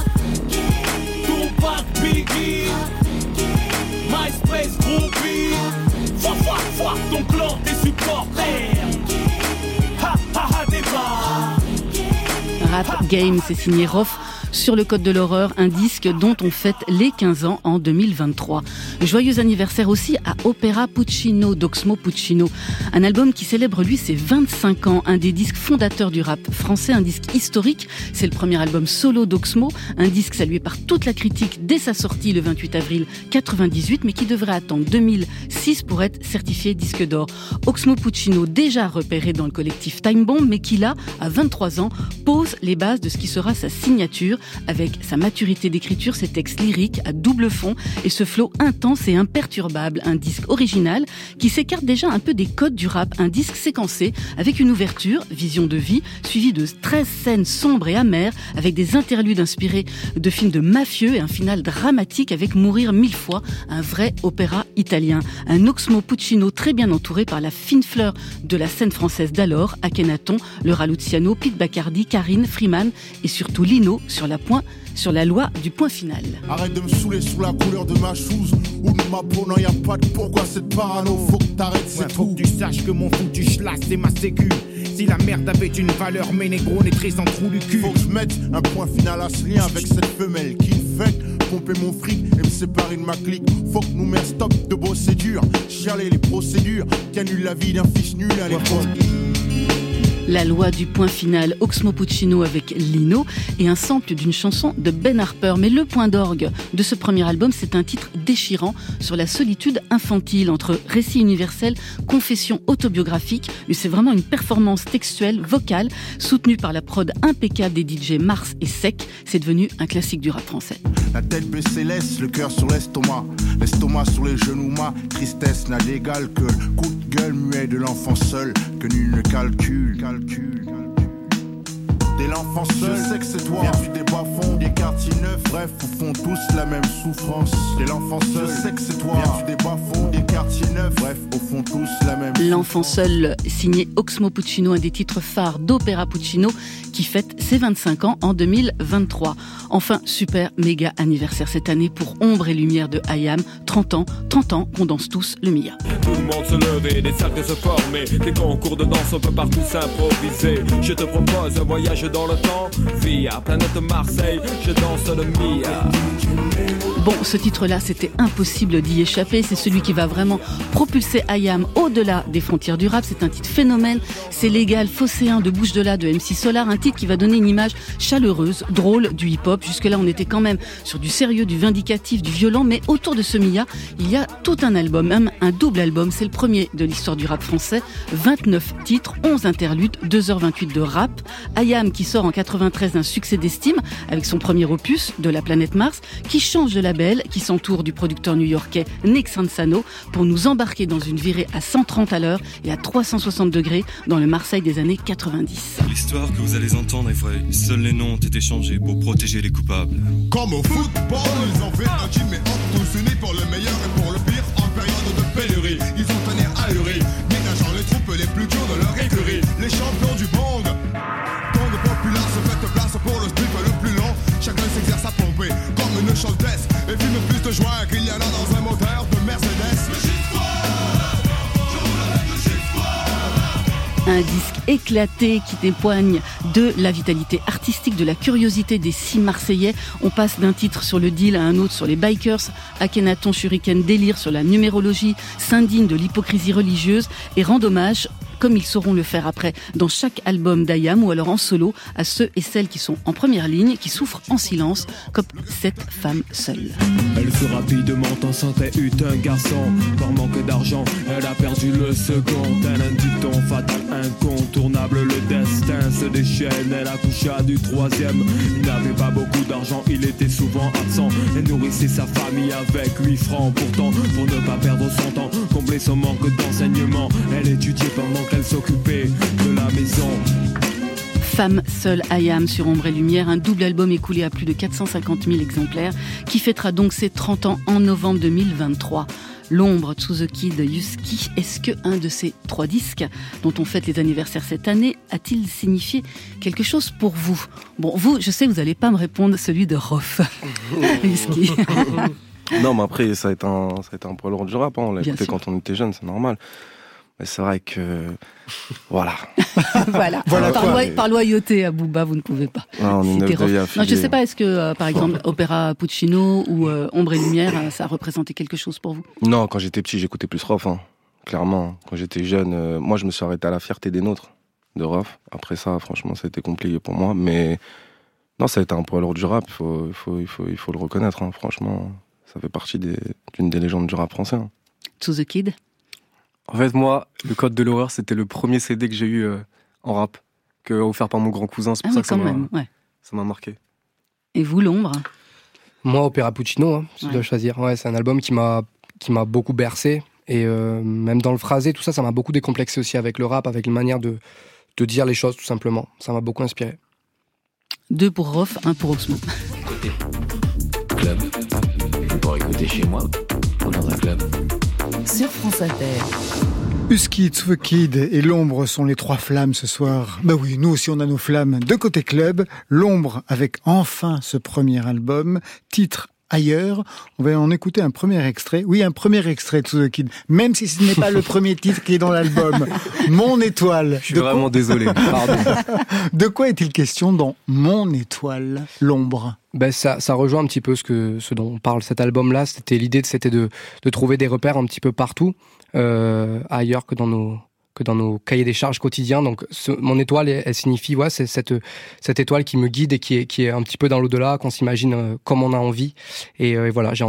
Tupac, Biggie, MySpace, Groupie. Foi, foi, foi, ton clan, tes supporters. Ha, ha, ha, débat. Rap Game, c'est signé Roff. Sur le Code de l'horreur, un disque dont on fête les 15 ans en 2023. Joyeux anniversaire aussi à Opera Puccino d'Oxmo Puccino. Un album qui célèbre lui ses 25 ans, un des disques fondateurs du rap français, un disque historique. C'est le premier album solo d'Oxmo, un disque salué par toute la critique dès sa sortie le 28 avril 98, mais qui devrait attendre 2006 pour être certifié disque d'or. Oxmo Puccino, déjà repéré dans le collectif Time Bomb, mais qui là, à 23 ans, pose les bases de ce qui sera sa signature avec sa maturité d'écriture, ses textes lyriques à double fond et ce flow intense et imperturbable. Un disque original qui s'écarte déjà un peu des codes du rap, un disque séquencé avec une ouverture, vision de vie, suivie de 13 scènes sombres et amères avec des interludes inspirés de films de mafieux et un final dramatique avec Mourir mille fois, un vrai opéra italien. Un Oxmo Puccino très bien entouré par la fine fleur de la scène française d'alors, Akhenaton, le Raluciano, Pete Bacardi, Karine, Freeman et surtout Lino sur la point, sur la loi du point final. Arrête de me saouler sous la couleur de ma chose ou de ma peau, non y a pas de pourquoi cette parano, faut que t'arrêtes, c'est Ouais, faut tout. que tu saches que mon foutu schlass c'est ma sécu. Si la merde avait une valeur, mes négros naîtraient en trou du cul. Faut que je mette un point final à ce lien avec cette femelle qui fait pomper mon fric et me séparer de ma clique. Faut que nous mettre stop de procédures, chialer les procédures qui annulent la vie d'un fils nul à l'école. La loi du point final, Oxmo Puccino avec Lino et un sample d'une chanson de Ben Harper. Mais le point d'orgue de ce premier album, c'est un titre déchirant sur la solitude infantile entre récit universel, confession autobiographique. Et C'est vraiment une performance textuelle, vocale, soutenue par la prod impeccable des DJ Mars et Sec. C'est devenu un classique du rap français. La tête baissée laisse le cœur sur l'estomac. L'estomac sur les genoux, ma tristesse n'a d'égal que le coup de gueule muet de l'enfant seul que nul ne calcule. Calcule. Dès l'enfant seul, je sais que c'est toi. Viens du bas fond, des quartiers neufs. Bref, au fond, tous la même souffrance. Dès l'enfant seul, je sais que c'est toi. Viens du bas fond, des quartiers neufs. Bref, au fond, tous la même L'enfant seul, signé Oxmo Puccino, un des titres phares d'Opéra Puccino, qui fête ses 25 ans en 2023. Enfin, super méga anniversaire cette année pour Ombre et Lumière de Hayam. 30 ans, 30 ans qu'on danse tous le Mia. Tout le monde se lever, des cercles se former, des concours de danse, on peut partout s'improviser. Je te propose un voyage dans le temps, via planète Marseille, je danse le Mia. Bon, ce titre-là, c'était impossible d'y échapper. C'est celui qui va vraiment propulser Ayam au-delà des frontières du rap. C'est un titre phénomène. C'est légal, phocéen de bouche de là de MC Solar. Un titre qui va donner une image chaleureuse, drôle du hip-hop. Jusque-là, on était quand même sur du sérieux, du vindicatif, du violent. Mais autour de ce Mia, il y a tout un album, même un double album. C'est le premier de l'histoire du rap français. 29 titres, 11 interludes, 2h28 de rap. Ayam qui sort en 93 d'un succès d'estime avec son premier opus de la planète Mars, qui change de label, qui s'entoure du producteur new-yorkais Nick Sansano pour nous embarquer dans une virée à 130 à l'heure et à 360 degrés dans le Marseille des années 90. L'histoire que vous allez entendre est vraie. Seuls les noms ont été changés pour protéger les coupables. Comme au football, ils ont fait un team et ont tous unis pour le meilleur et pour le pire en période de pénurie. Ils ont Un disque éclaté qui témoigne de la vitalité artistique, de la curiosité des six Marseillais. On passe d'un titre sur le deal à un autre sur les bikers, Akhenaton Shuriken délire sur la numérologie, s'indigne de l'hypocrisie religieuse et rend hommage comme ils sauront le faire après dans chaque album d'Ayam ou alors en solo à ceux et celles qui sont en première ligne, qui souffrent en silence, comme cette femme seule. Elle fut rapidement enceinte et eut un garçon. Par manque d'argent, elle a perdu le second. Un dicton fatal, incontournable. Le destin se déchaîne. Elle accoucha du troisième. Il n'avait pas beaucoup d'argent, il était souvent absent. Elle nourrissait sa famille avec 8 francs. Pourtant, pour ne pas perdre son temps, combler son manque d'enseignement, elle étudiait pendant qu'elle s'occupait de la maison. Femme seule Ayam sur Ombre et Lumière, un double album écoulé à plus de 450 000 exemplaires, qui fêtera donc ses 30 ans en novembre 2023. L'ombre, To the Kid, Yuski, est-ce que un de ces trois disques, dont on fête les anniversaires cette année, a-t-il signifié quelque chose pour vous? Bon, vous, je sais que vous n'allez pas me répondre celui de Rof. Yuski. Non, mais après, ça a été un, ça a été un poids lourd du rap. Hein. On l'a écouté sûr. quand on était jeune, c'est normal. Mais c'est vrai que. Voilà. voilà. Voilà par, quoi. loi- par loyauté à Booba, vous ne pouvez pas. On est citer neuf de Rof. y Non, je affiliés. sais pas, est-ce que, euh, par exemple, Opéra Puccino ou euh, Ombre et Lumière, euh, ça a représenté quelque chose pour vous? Non, quand j'étais petit, j'écoutais plus Rof, hein. clairement. Quand j'étais jeune, euh, moi, je me suis arrêté à la fierté des nôtres de Rof. Après ça, franchement, ça a été compliqué pour moi. Mais non, ça a été un poids lourd du rap. Il faut, il faut, il faut, il faut le reconnaître. hein. Franchement, ça fait partie des- d'une des légendes du rap français. hein. To the Kid? En fait, moi, le Code de l'horreur, c'était le premier CD que j'ai eu euh, en rap, que offert par mon grand cousin. C'est Ah pour oui, ça que ça m'a ouais. marqué. Et vous, l'ombre Moi, Opéra Puccino, hein, si Ouais. je dois choisir. Ouais, c'est un album qui m'a qui m'a beaucoup bercé et euh, même dans le phrasé, tout ça, ça m'a beaucoup décomplexé aussi avec le rap, avec une manière de de dire les choses tout simplement. Ça m'a beaucoup inspiré. Deux pour Rof, un pour Oxmo. Club. Pour écouter chez moi ou dans un club. Sur France Inter. Husky, et l'ombre sont les trois flammes ce soir. Bah oui, nous aussi on a nos flammes de côté club. L'ombre avec enfin ce premier album, titre ailleurs. On va en écouter un premier extrait. Oui, un premier extrait de The Kid, même si ce n'est pas le premier titre qui est dans l'album. Mon étoile. Je suis De quoi- vraiment désolé. Pardon. De quoi est-il question dans Mon étoile, l'ombre? Ben ça, ça rejoint un petit peu ce que ce dont parle cet album-là. C'était l'idée, de- c'était de, de trouver des repères un petit peu partout, euh, ailleurs que dans nos que dans nos cahiers des charges quotidiens. Donc, mon étoile, elle, signifie, ouais, c'est cette cette étoile qui me guide et qui est qui est un petit peu dans l'au-delà, qu'on s'imagine euh, comme on a envie. Et, euh, voilà, j'ai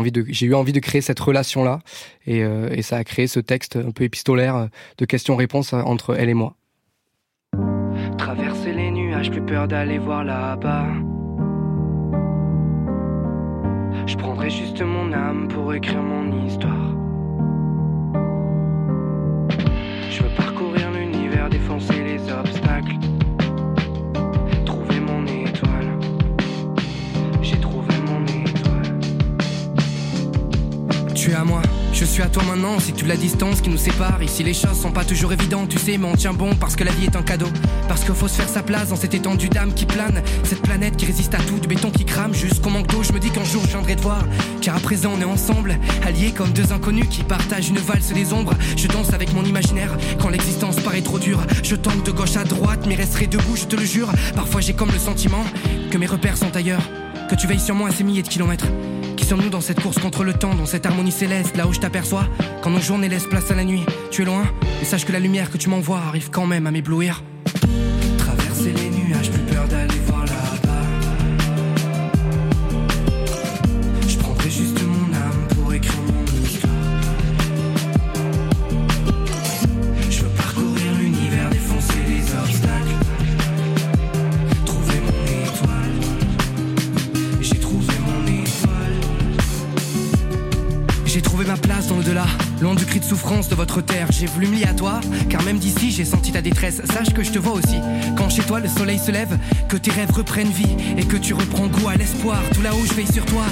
eu envie de créer cette relation-là, et, euh, et ça a créé ce texte un peu épistolaire de questions-réponses entre elle et moi. Traverser les nuages, plus peur d'aller voir là-bas. Je prendrai juste mon âme pour écrire mon histoire. Je veux parcourir les obstacles. Trouver mon étoile. J'ai trouvé mon étoile. Tu es à moi, je suis à toi maintenant, c'est toute la distance qui nous sépare. Ici les choses sont pas toujours évidentes, tu sais, mais on tient bon parce que la vie est un cadeau. Parce qu'il faut se faire sa place dans cette étendue d'âme qui plane. Cette planète qui résiste à tout, du béton qui crame jusqu'au manque d'eau. Je me dis qu'un jour je viendrai te voir, car à présent on est ensemble, alliés comme deux inconnus qui partagent une valse des ombres. Je danse avec mon imaginaire quand l'existence paraît trop dure. Je tente de gauche à droite, mais resterai debout, je te le jure. Parfois j'ai comme le sentiment que mes repères sont ailleurs, que tu veilles sur moi à ces milliers de kilomètres. Qui sommes-nous dans cette course contre le temps, dans cette harmonie céleste, là où je t'aperçois Quand nos journées laissent place à la nuit, tu es loin, mais sache que la lumière que tu m'envoies arrive quand même à m'éblouir. Traverser les nuages, plus peur d'aller voir l'au-delà, loin du cri de souffrance de votre terre. J'ai voulu me à toi, car même d'ici j'ai senti ta détresse. Sache que je te vois aussi. Quand chez toi le soleil se lève, que tes rêves reprennent vie et que tu reprends goût à l'espoir. Tout là-haut je veille sur toi.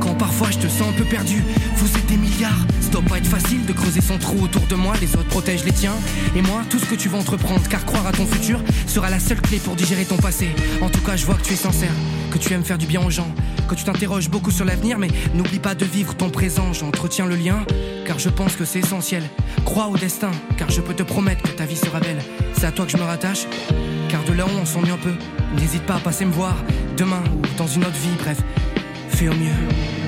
Quand parfois je te sens un peu perdu, vous êtes des milliards. Ça doit pas être facile de creuser son trou autour de moi. Les autres protègent les tiens. Et moi, tout ce que tu vas entreprendre, car croire à ton futur sera la seule clé pour digérer ton passé. En tout cas, je vois que tu es sincère, que tu aimes faire du bien aux gens, tu t'interroges beaucoup sur l'avenir, mais n'oublie pas de vivre ton présent. J'entretiens le lien, car je pense que c'est essentiel. Crois au destin, car je peux te promettre que ta vie sera belle. C'est à toi que je me rattache, car de là on s'ennuie un peu, n'hésite pas à passer me voir demain ou dans une autre vie. Bref, fais au mieux.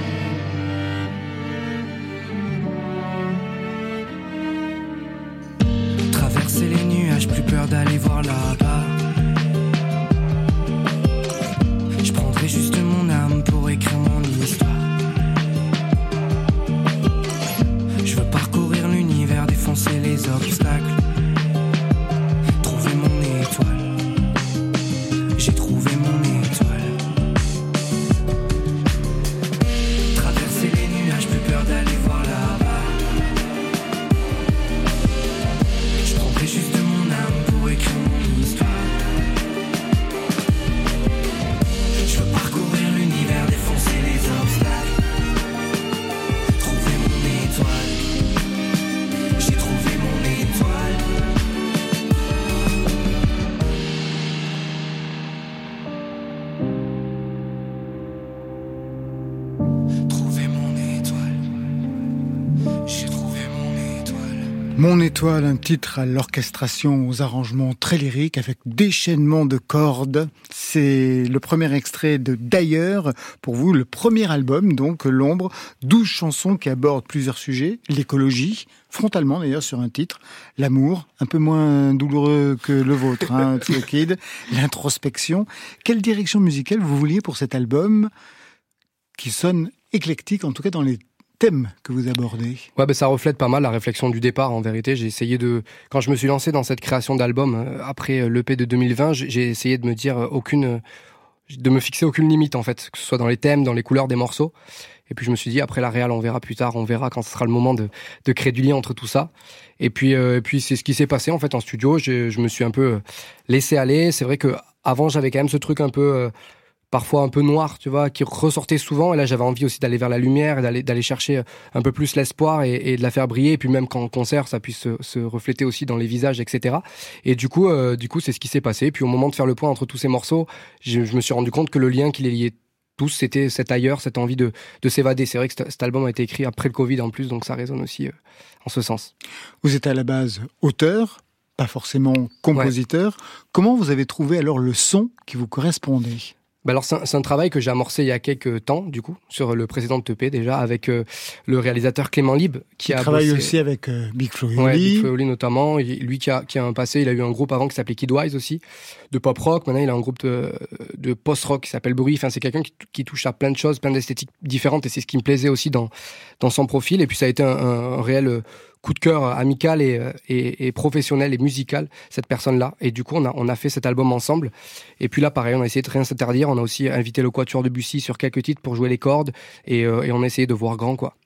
Mon étoile, un titre à l'orchestration aux arrangements très lyriques avec déchaînement de cordes. C'est le premier extrait de D'ailleurs, pour vous, le premier album, donc L'ombre, 12 chansons qui abordent plusieurs sujets, l'écologie, frontalement d'ailleurs sur un titre, l'amour, un peu moins douloureux que le vôtre, hein, Kid, l'introspection. Quelle direction musicale vous vouliez pour cet album qui sonne éclectique, en tout cas dans les thèmes que vous abordez Ouais, ben ça reflète pas mal la réflexion du départ. En vérité, j'ai essayé de, quand je me suis lancé dans cette création d'album euh, après l'EP de 2020, j'ai- essayé de me dire euh, aucune, euh, de me fixer aucune limite en fait, que ce soit dans les thèmes, dans les couleurs des morceaux. Et puis je me suis dit après la réal, on verra plus tard, on verra quand ce sera le moment de, créer du lien entre tout ça. Et puis, euh, et puis c'est ce qui s'est passé en fait en studio. Je, je me suis un peu euh, laissé aller. C'est vrai que avant j'avais quand même ce truc un peu euh, parfois un peu noir, tu vois, qui ressortait souvent. Et là, j'avais envie aussi d'aller vers la lumière et d'aller d'aller chercher un peu plus l'espoir et, et de la faire briller. Et puis même qu'en concert, ça puisse se, se refléter aussi dans les visages, etc. Et du coup, euh, du coup, c'est ce qui s'est passé. Puis au moment de faire le point entre tous ces morceaux, je, je me suis rendu compte que le lien qui les liait tous, c'était cet ailleurs, cette envie de, de s'évader. C'est vrai que cet- cet album a été écrit après le Covid en plus, donc ça résonne aussi euh, en ce sens. Vous êtes à la base auteur, pas forcément compositeur. Comment vous avez trouvé alors le son qui vous correspondait? Bah alors c'est un, c'est un travail que j'ai amorcé il y a quelques temps du coup sur le précédent EP déjà avec euh, le réalisateur Clément Lib qui Il a travaille bossé- aussi avec euh, Big Flo Ouais. Big Flo notamment. Lui qui a, qui a un passé, il a eu un groupe avant qui s'appelait Kidwise aussi, de pop rock. Maintenant, il a un groupe de, de post rock qui s'appelle Bruit. Enfin, c'est quelqu'un qui, qui touche à plein de choses, plein d'esthétiques différentes, et c'est ce qui me plaisait aussi dans dans son profil. Et puis ça a été un, un réel euh, coup de cœur amical et, euh, et, et professionnel et musical cette personne-là. Et du coup, on a on a fait cet album ensemble. Et puis là, pareil, on a essayé de rien s'interdire. On a aussi invité le Quatuor de Bussy sur quelques titres pour jouer les cordes, et, euh, et on a essayé de voir grand, quoi.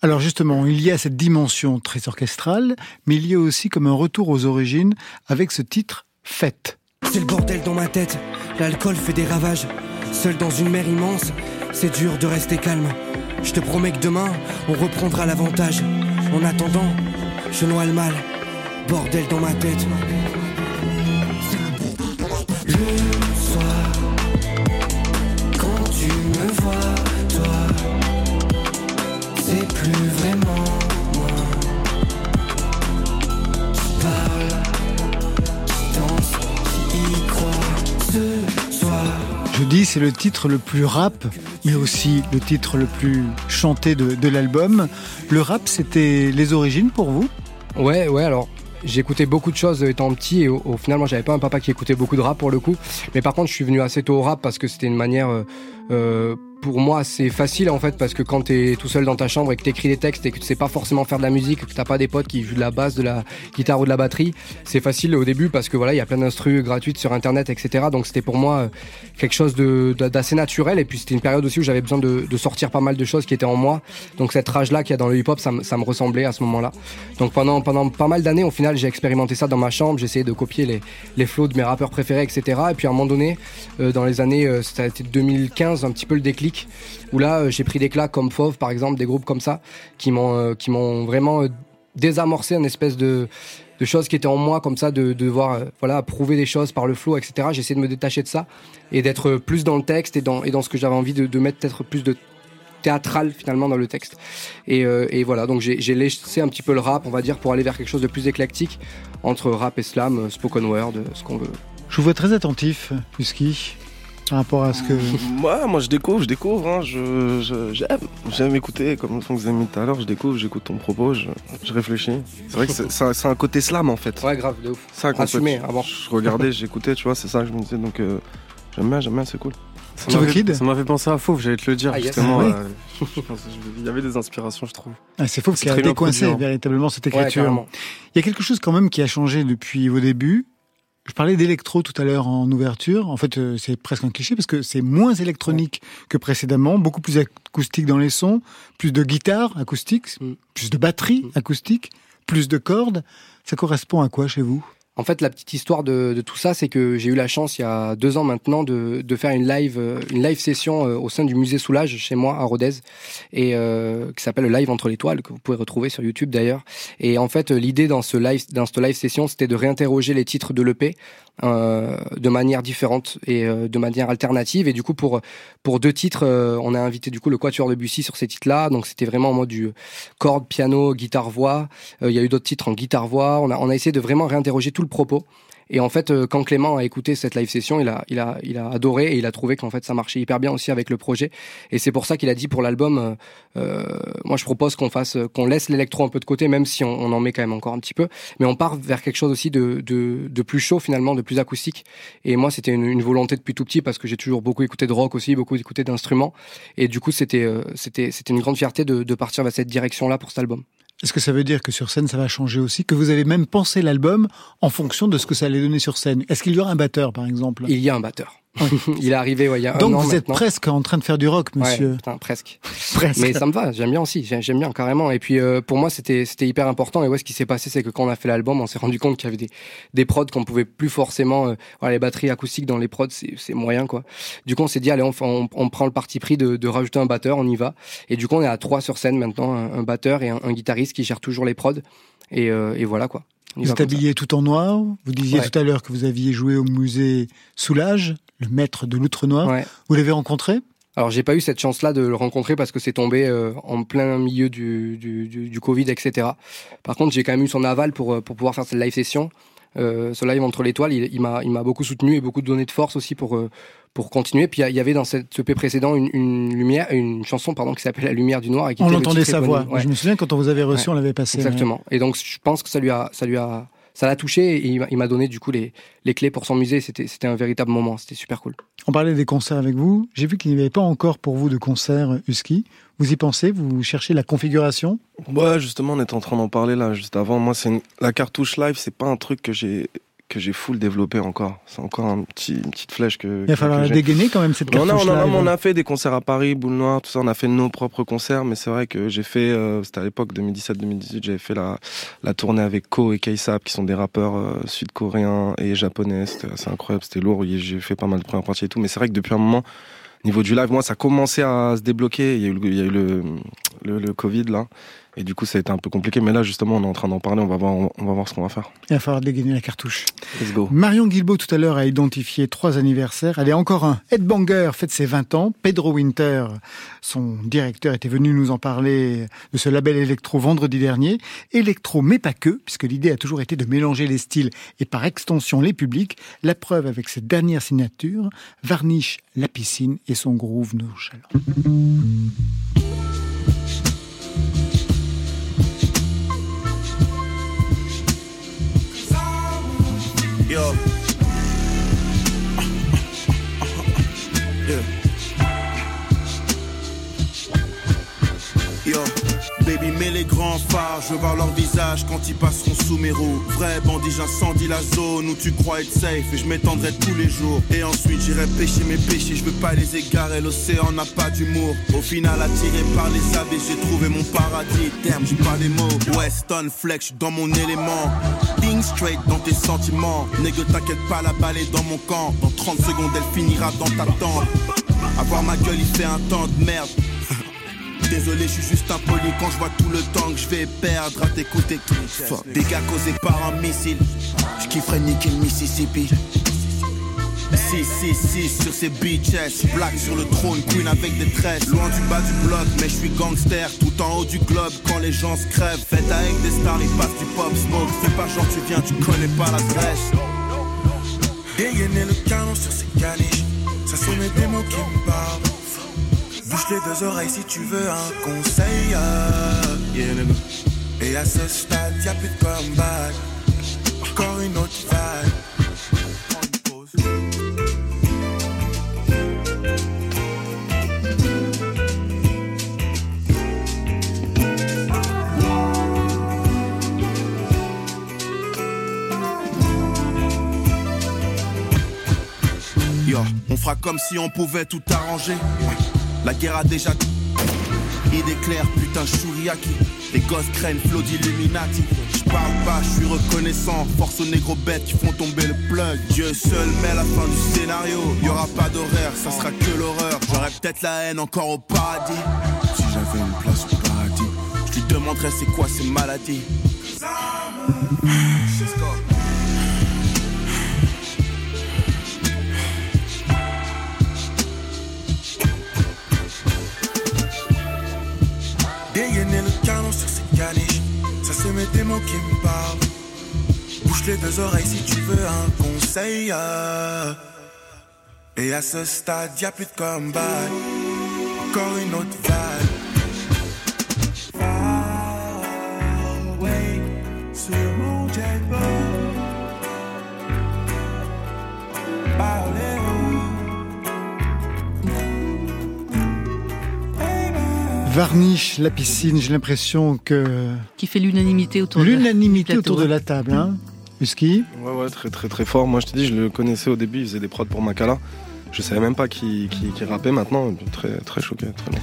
Alors justement, il y a cette dimension très orchestrale, mais il y a aussi comme un retour aux origines avec ce titre Fête. C'est le bordel dans ma tête, l'alcool fait des ravages. Seul dans une mer immense, c'est dur de rester calme. Je te promets que demain, on reprendra l'avantage. En attendant, je noie le mal. Bordel dans ma tête. Je dis, c'est le titre le plus rap, mais aussi le titre le plus chanté de, l'album. Le rap, c'était les origines pour vous? Ouais, ouais, alors j'écoutais beaucoup de choses étant petit et au, au final, moi, j'avais pas un papa qui écoutait beaucoup de rap pour le coup. Mais par contre, je suis venu assez tôt au rap parce que c'était une manière. euh, euh, pour moi, c'est facile en fait parce que quand t'es tout seul dans ta chambre et que t'écris des textes et que tu sais pas forcément faire de la musique, que t'as pas des potes qui jouent de la basse, de la guitare ou de la batterie, c'est facile au début parce que voilà, il y a plein d'instrus gratuites sur internet, etc. Donc c'était pour moi euh, quelque chose d'assez naturel et puis c'était une période aussi où j'avais besoin de, de sortir pas mal de choses qui étaient en moi. Donc cette rage là qu'il y a dans le hip hop, ça, me- ça me ressemblait à ce moment-là. Donc pendant pendant pas mal d'années, au final, j'ai expérimenté ça dans ma chambre, j'ai essayé de copier les les flows de mes rappeurs préférés, etc. Et puis à un moment donné, euh, dans les années, euh, ça a été 2015, un petit peu le déclic, où là euh, j'ai pris des claques comme Fauve par exemple, des groupes comme ça, qui m'ont euh, qui m'ont vraiment euh, désamorcé une espèce de choses qui étaient en moi comme ça, de, de devoir voilà prouver des choses par le flow, etc. J'ai essayé de me détacher de ça et d'être plus dans le texte et dans ce que j'avais envie de, mettre peut-être plus de théâtral finalement dans le texte. Et, voilà, donc j'ai laissé un petit peu le rap, on va dire, pour aller vers quelque chose de plus éclectique entre rap et slam, spoken word, ce qu'on veut. Je vous vois très attentif, Husky, par rapport à ce que... Moi, moi je découvre, je découvre, hein, je, je- j'aime, j'aime écouter, comme le son que vous avez mis tout à l'heure, je découvre, j'écoute ton propos, je, je réfléchis. C'est vrai que c'est, c'est un, c'est un côté slam en fait. Ouais, grave, de ouf. Ça, Assumé, fait, avant. Je regardais, j'écoutais, tu vois, c'est ça que je me disais, donc euh, j'aime bien, j'aime bien, c'est cool. Ça m'a fait- Ça m'a fait penser à Fauve, j'allais te le dire Ah, justement. Ah euh, je pense que je- Il y avait des inspirations, je trouve. Ah, c'est faux qui a décoincé produit, hein. véritablement cette Ouais, écriture. Il y a quelque chose quand même qui a changé depuis vos débuts. Je parlais d'électro tout à l'heure en ouverture. En fait, euh, c'est presque un cliché parce que c'est moins électronique que précédemment, beaucoup plus acoustique dans les sons, plus de guitare acoustique, Mm. plus de batterie acoustique, plus de cordes. Ça correspond à quoi chez vous? En fait, la petite histoire de, tout ça, c'est que j'ai eu la chance, il y a deux ans maintenant, de, de faire une live, euh, une live session euh, au sein du musée Soulage, chez moi, à Rodez, et euh, qui s'appelle le Live entre les toiles, que vous pouvez retrouver sur YouTube d'ailleurs. Et en fait, euh, l'idée dans ce live, dans cette live session, c'était de réinterroger les titres de l'EP euh, de manière différente et euh, de manière alternative. Et du coup, pour pour deux titres, euh, on a invité du coup le Quatuor de Bussy sur ces titres-là. Donc c'était vraiment en mode du corde, piano, guitare, voix. Euh, Il y a eu d'autres titres en guitare, voix. On a on a essayé de vraiment réinterroger tout le propos. Et en fait, euh, quand Clément a écouté cette live session, il a, il a, il a adoré et il a trouvé qu'en fait ça marchait hyper bien aussi avec le projet. Et c'est pour ça qu'il a dit pour l'album, euh, euh, moi je propose qu'on fasse, qu'on laisse l'électro un peu de côté, même si on, en met quand même encore un petit peu, mais on part vers quelque chose aussi de, de, de plus chaud finalement, de plus acoustique. Et moi c'était une, une volonté depuis tout petit parce que j'ai toujours beaucoup écouté de rock aussi, beaucoup écouté d'instruments. Et du coup c'était, euh, c'était, c'était une grande fierté de, de partir vers cette direction-là pour cet album. Est-ce que ça veut dire que sur scène ça va changer aussi, que vous avez même pensé l'album en fonction de ce que ça allait donner sur scène? Est-ce qu'il y aura un batteur par exemple? Il y a un batteur. il est arrivé ouais, il y a un Donc an vous êtes maintenant. presque en train de faire du rock, monsieur. Ouais, putain, presque. Presque. Mais ça me va, j'aime bien aussi, j'ai- j'aime bien carrément. Et puis euh, pour moi, c'était c'était hyper important. Et ouais, ce qui s'est passé, c'est que quand on a fait l'album, on s'est rendu compte qu'il y avait des des prods qu'on pouvait plus forcément. Euh, voilà, les batteries acoustiques dans les prods, c'est moyen quoi. Du coup, on s'est dit allez, on, on, on prend le parti pris de, de rajouter un batteur, on y va. Et du coup, on est à trois sur scène maintenant, un, un batteur et un, un guitariste qui gère toujours les prods. Et, euh, et voilà quoi. Vous êtes habillé tout en noir. Vous disiez Ouais. tout à l'heure que vous aviez joué au musée Soulage, le maître de l'outre noir. Ouais. Vous l'avez rencontré? Alors j'ai pas eu cette chance-là de le rencontrer parce que c'est tombé euh, en plein milieu du, du, du, du Covid, etc. Par contre, j'ai quand même eu son aval pour, euh, pour pouvoir faire cette live session. Euh, ce live entre l'étoile, il, il m'a il m'a beaucoup soutenu et beaucoup donné de force aussi pour euh, pour continuer. Puis il y avait dans cette EP précédent une, une lumière, une chanson pardon qui s'appelle La lumière du noir. Et qui On était entendait sa voix. Ouais. Je me souviens quand on vous avait reçu, Ouais. on l'avait passé. Exactement. Et donc je pense que ça lui a ça lui a ça l'a touché et il m'a- donné du coup les les clés pour son musée. C'était c'était un véritable moment. C'était super cool. On parlait des concerts avec vous. J'ai vu qu'il n'y avait pas encore pour vous de concert Husky. Vous y pensez? Vous cherchez la configuration? Ouais, justement, on était en train d'en parler là, juste avant. Moi, c'est une- la cartouche live, c'est pas un truc que j'ai que j'ai full développé encore. C'est encore un petit, une petite flèche que. Il va falloir la dégainer quand même cette On a, on, a, on a fait des concerts à Paris, Boule Noire, tout ça. On a fait nos propres concerts, mais c'est vrai que j'ai fait, euh, c'était à l'époque 2017-2018, j'avais fait la, la tournée avec Ko et K-Sap, qui sont des rappeurs euh, sud-coréens et japonais. C'était assez incroyable, c'était lourd. J'ai fait pas mal de premières parties et tout. Mais c'est vrai que depuis un moment, niveau du live, moi, ça commençait à se débloquer. Il y a eu, il y a eu le, le, le Covid là. Et du coup, ça a été un peu compliqué. Mais là, justement, on est en train d'en parler. On va voir, on va voir ce qu'on va faire. Il va falloir dégainer la cartouche. Let's go. Marion Guilbault, tout à l'heure, a identifié trois anniversaires. Allez, encore un. Ed Banger fête ses 20 ans. Pedro Winter, son directeur, était venu nous en parler de ce label électro vendredi dernier. Électro, mais pas que, puisque l'idée a toujours été de mélanger les styles et par extension les publics. La preuve avec cette dernière signature, Varnish la piscine et son groove nonchalant. Yo. Yeah. Yo. Baby, mets les grands phares, je veux voir leur visage quand ils passeront sous mes roues. Vrai bandit, j'incendie la zone où tu crois être safe et je m'étendrai tous les jours. Et ensuite j'irai pêcher mes péchés, je veux pas les égarer, l'océan n'a pas d'humour. Au final, attiré par les abeilles, j'ai trouvé mon paradis. Terme, j'ai pas les mots. Weston Flex, dans mon élément. Think straight dans tes sentiments. Nègre, t'inquiète pas, la balle est dans mon camp. Dans 30 secondes, elle finira dans ta tente. Avoir ma gueule, il fait un temps de merde. Désolé, je suis juste impoli quand je vois tout le temps que je vais perdre à t'écouter. Fuck, dégâts causés par un missile. Je kifferais niquer le Mississippi. 666 sur ces bitches Black sur le trône, queen avec des tresses. Loin du bas du bloc, mais je suis gangster. Tout en haut du globe, quand les gens se crèvent. Faites avec des stars, ils passent du pop smoke. Fais pas genre tu viens, tu connais pas l'adresse Dégainer le canon sur ces caniches. Ça sont mes démons qui me parlent Bouche les deux oreilles si tu veux un conseil. Et à ce stade, y'a plus de comeback Encore une autre vague Yo, on fera comme si on pouvait tout arranger. La guerre a déjà. Idée claire, putain, Shuriaki. Les gosses craignent flot d'Illuminati. J'parle pas, je suis reconnaissant. Force aux négros bêtes qui font tomber le plug. Dieu seul met la fin du scénario. Y aura pas d'horaire, ça sera que l'horreur. J'aurais peut-être la haine encore au paradis. Si j'avais une place au paradis, je lui demanderais c'est quoi ces maladies. Mes démons qui me parlent Bouge les deux oreilles si tu veux un conseil euh. Et à ce stade y'a plus de comeback Encore une autre vague Varnish la piscine, j'ai l'impression que Qui fait l'unanimité autour de l'unanimité autour de la table. Hein Husky Ouais, ouais, très, très, très fort. Moi, je te dis, je le connaissais au début. Il faisait des prods pour Makala. Je savais même pas qui, qui, qui rappait maintenant. Très, très choqué, très bien.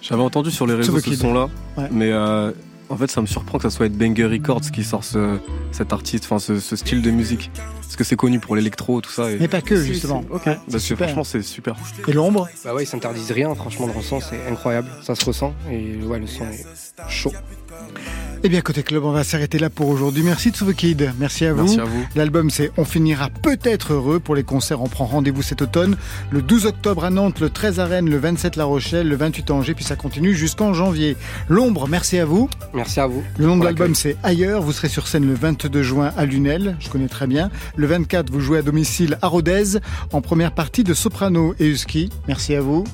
J'avais entendu sur les réseaux ce Kid. son-là, Ouais. mais euh, en fait, ça me surprend que ça soit Banger Records qui sort ce, cet artiste, enfin ce, ce style de musique. Parce que c'est connu pour l'électro, tout ça. Et... Mais pas que, justement. Ok. Bah, super. franchement, c'est super. Et l'ombre? Bah ouais, ils s'interdisent rien, franchement, le ressent, c'est incroyable. Ça se ressent, et ouais, le son est chaud. Eh bien, côté club, on va s'arrêter là pour aujourd'hui. Merci Tsubokid. Merci à vous. Merci à vous. L'album, c'est On finira peut-être heureux. Pour les concerts, on prend rendez-vous cet automne. Le 12 octobre à Nantes, le 13 à Rennes, le 27 La Rochelle, le 28 à Angers, puis ça continue jusqu'en janvier. L'ombre, merci à vous. Merci à vous. Le nom de l'album, c'est Ailleurs. Vous serez sur scène le 22 juin à Lunel. Je connais très bien. Le 24, vous jouez à domicile à Rodez, en première partie de Soprano et Husky. Merci à vous.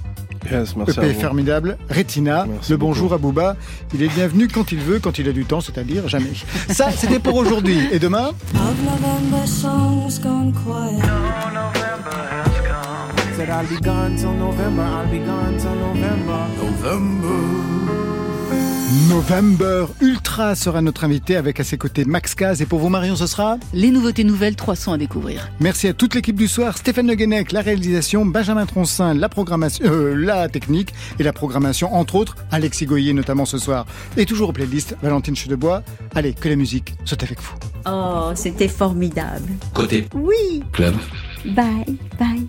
Yes, merci EP à vous. formidable. Retina, Merci le bonjour beaucoup. à Booba. Il est bienvenu quand il veut, quand il a du temps, c'est-à-dire jamais. Ça, c'était pour aujourd'hui. Et demain? Of November songs gone quiet. Said I'll be gone till November, I'll be gone till November. November Ultra sera notre invité avec à ses côtés Max Caz. Et pour vous, Marion, ce sera Les nouveautés nouvelles, 300 à découvrir. Merci à toute l'équipe du soir, Stéphane Le Guenec, la réalisation, Benjamin Troncin, la programmation, euh, la technique et la programmation, entre autres, Alexis Goyer notamment ce soir. Et toujours aux playlists, Valentine Chedebois. Allez, que la musique soit avec vous. Oh, c'était formidable. Côté Oui. club. Bye, bye.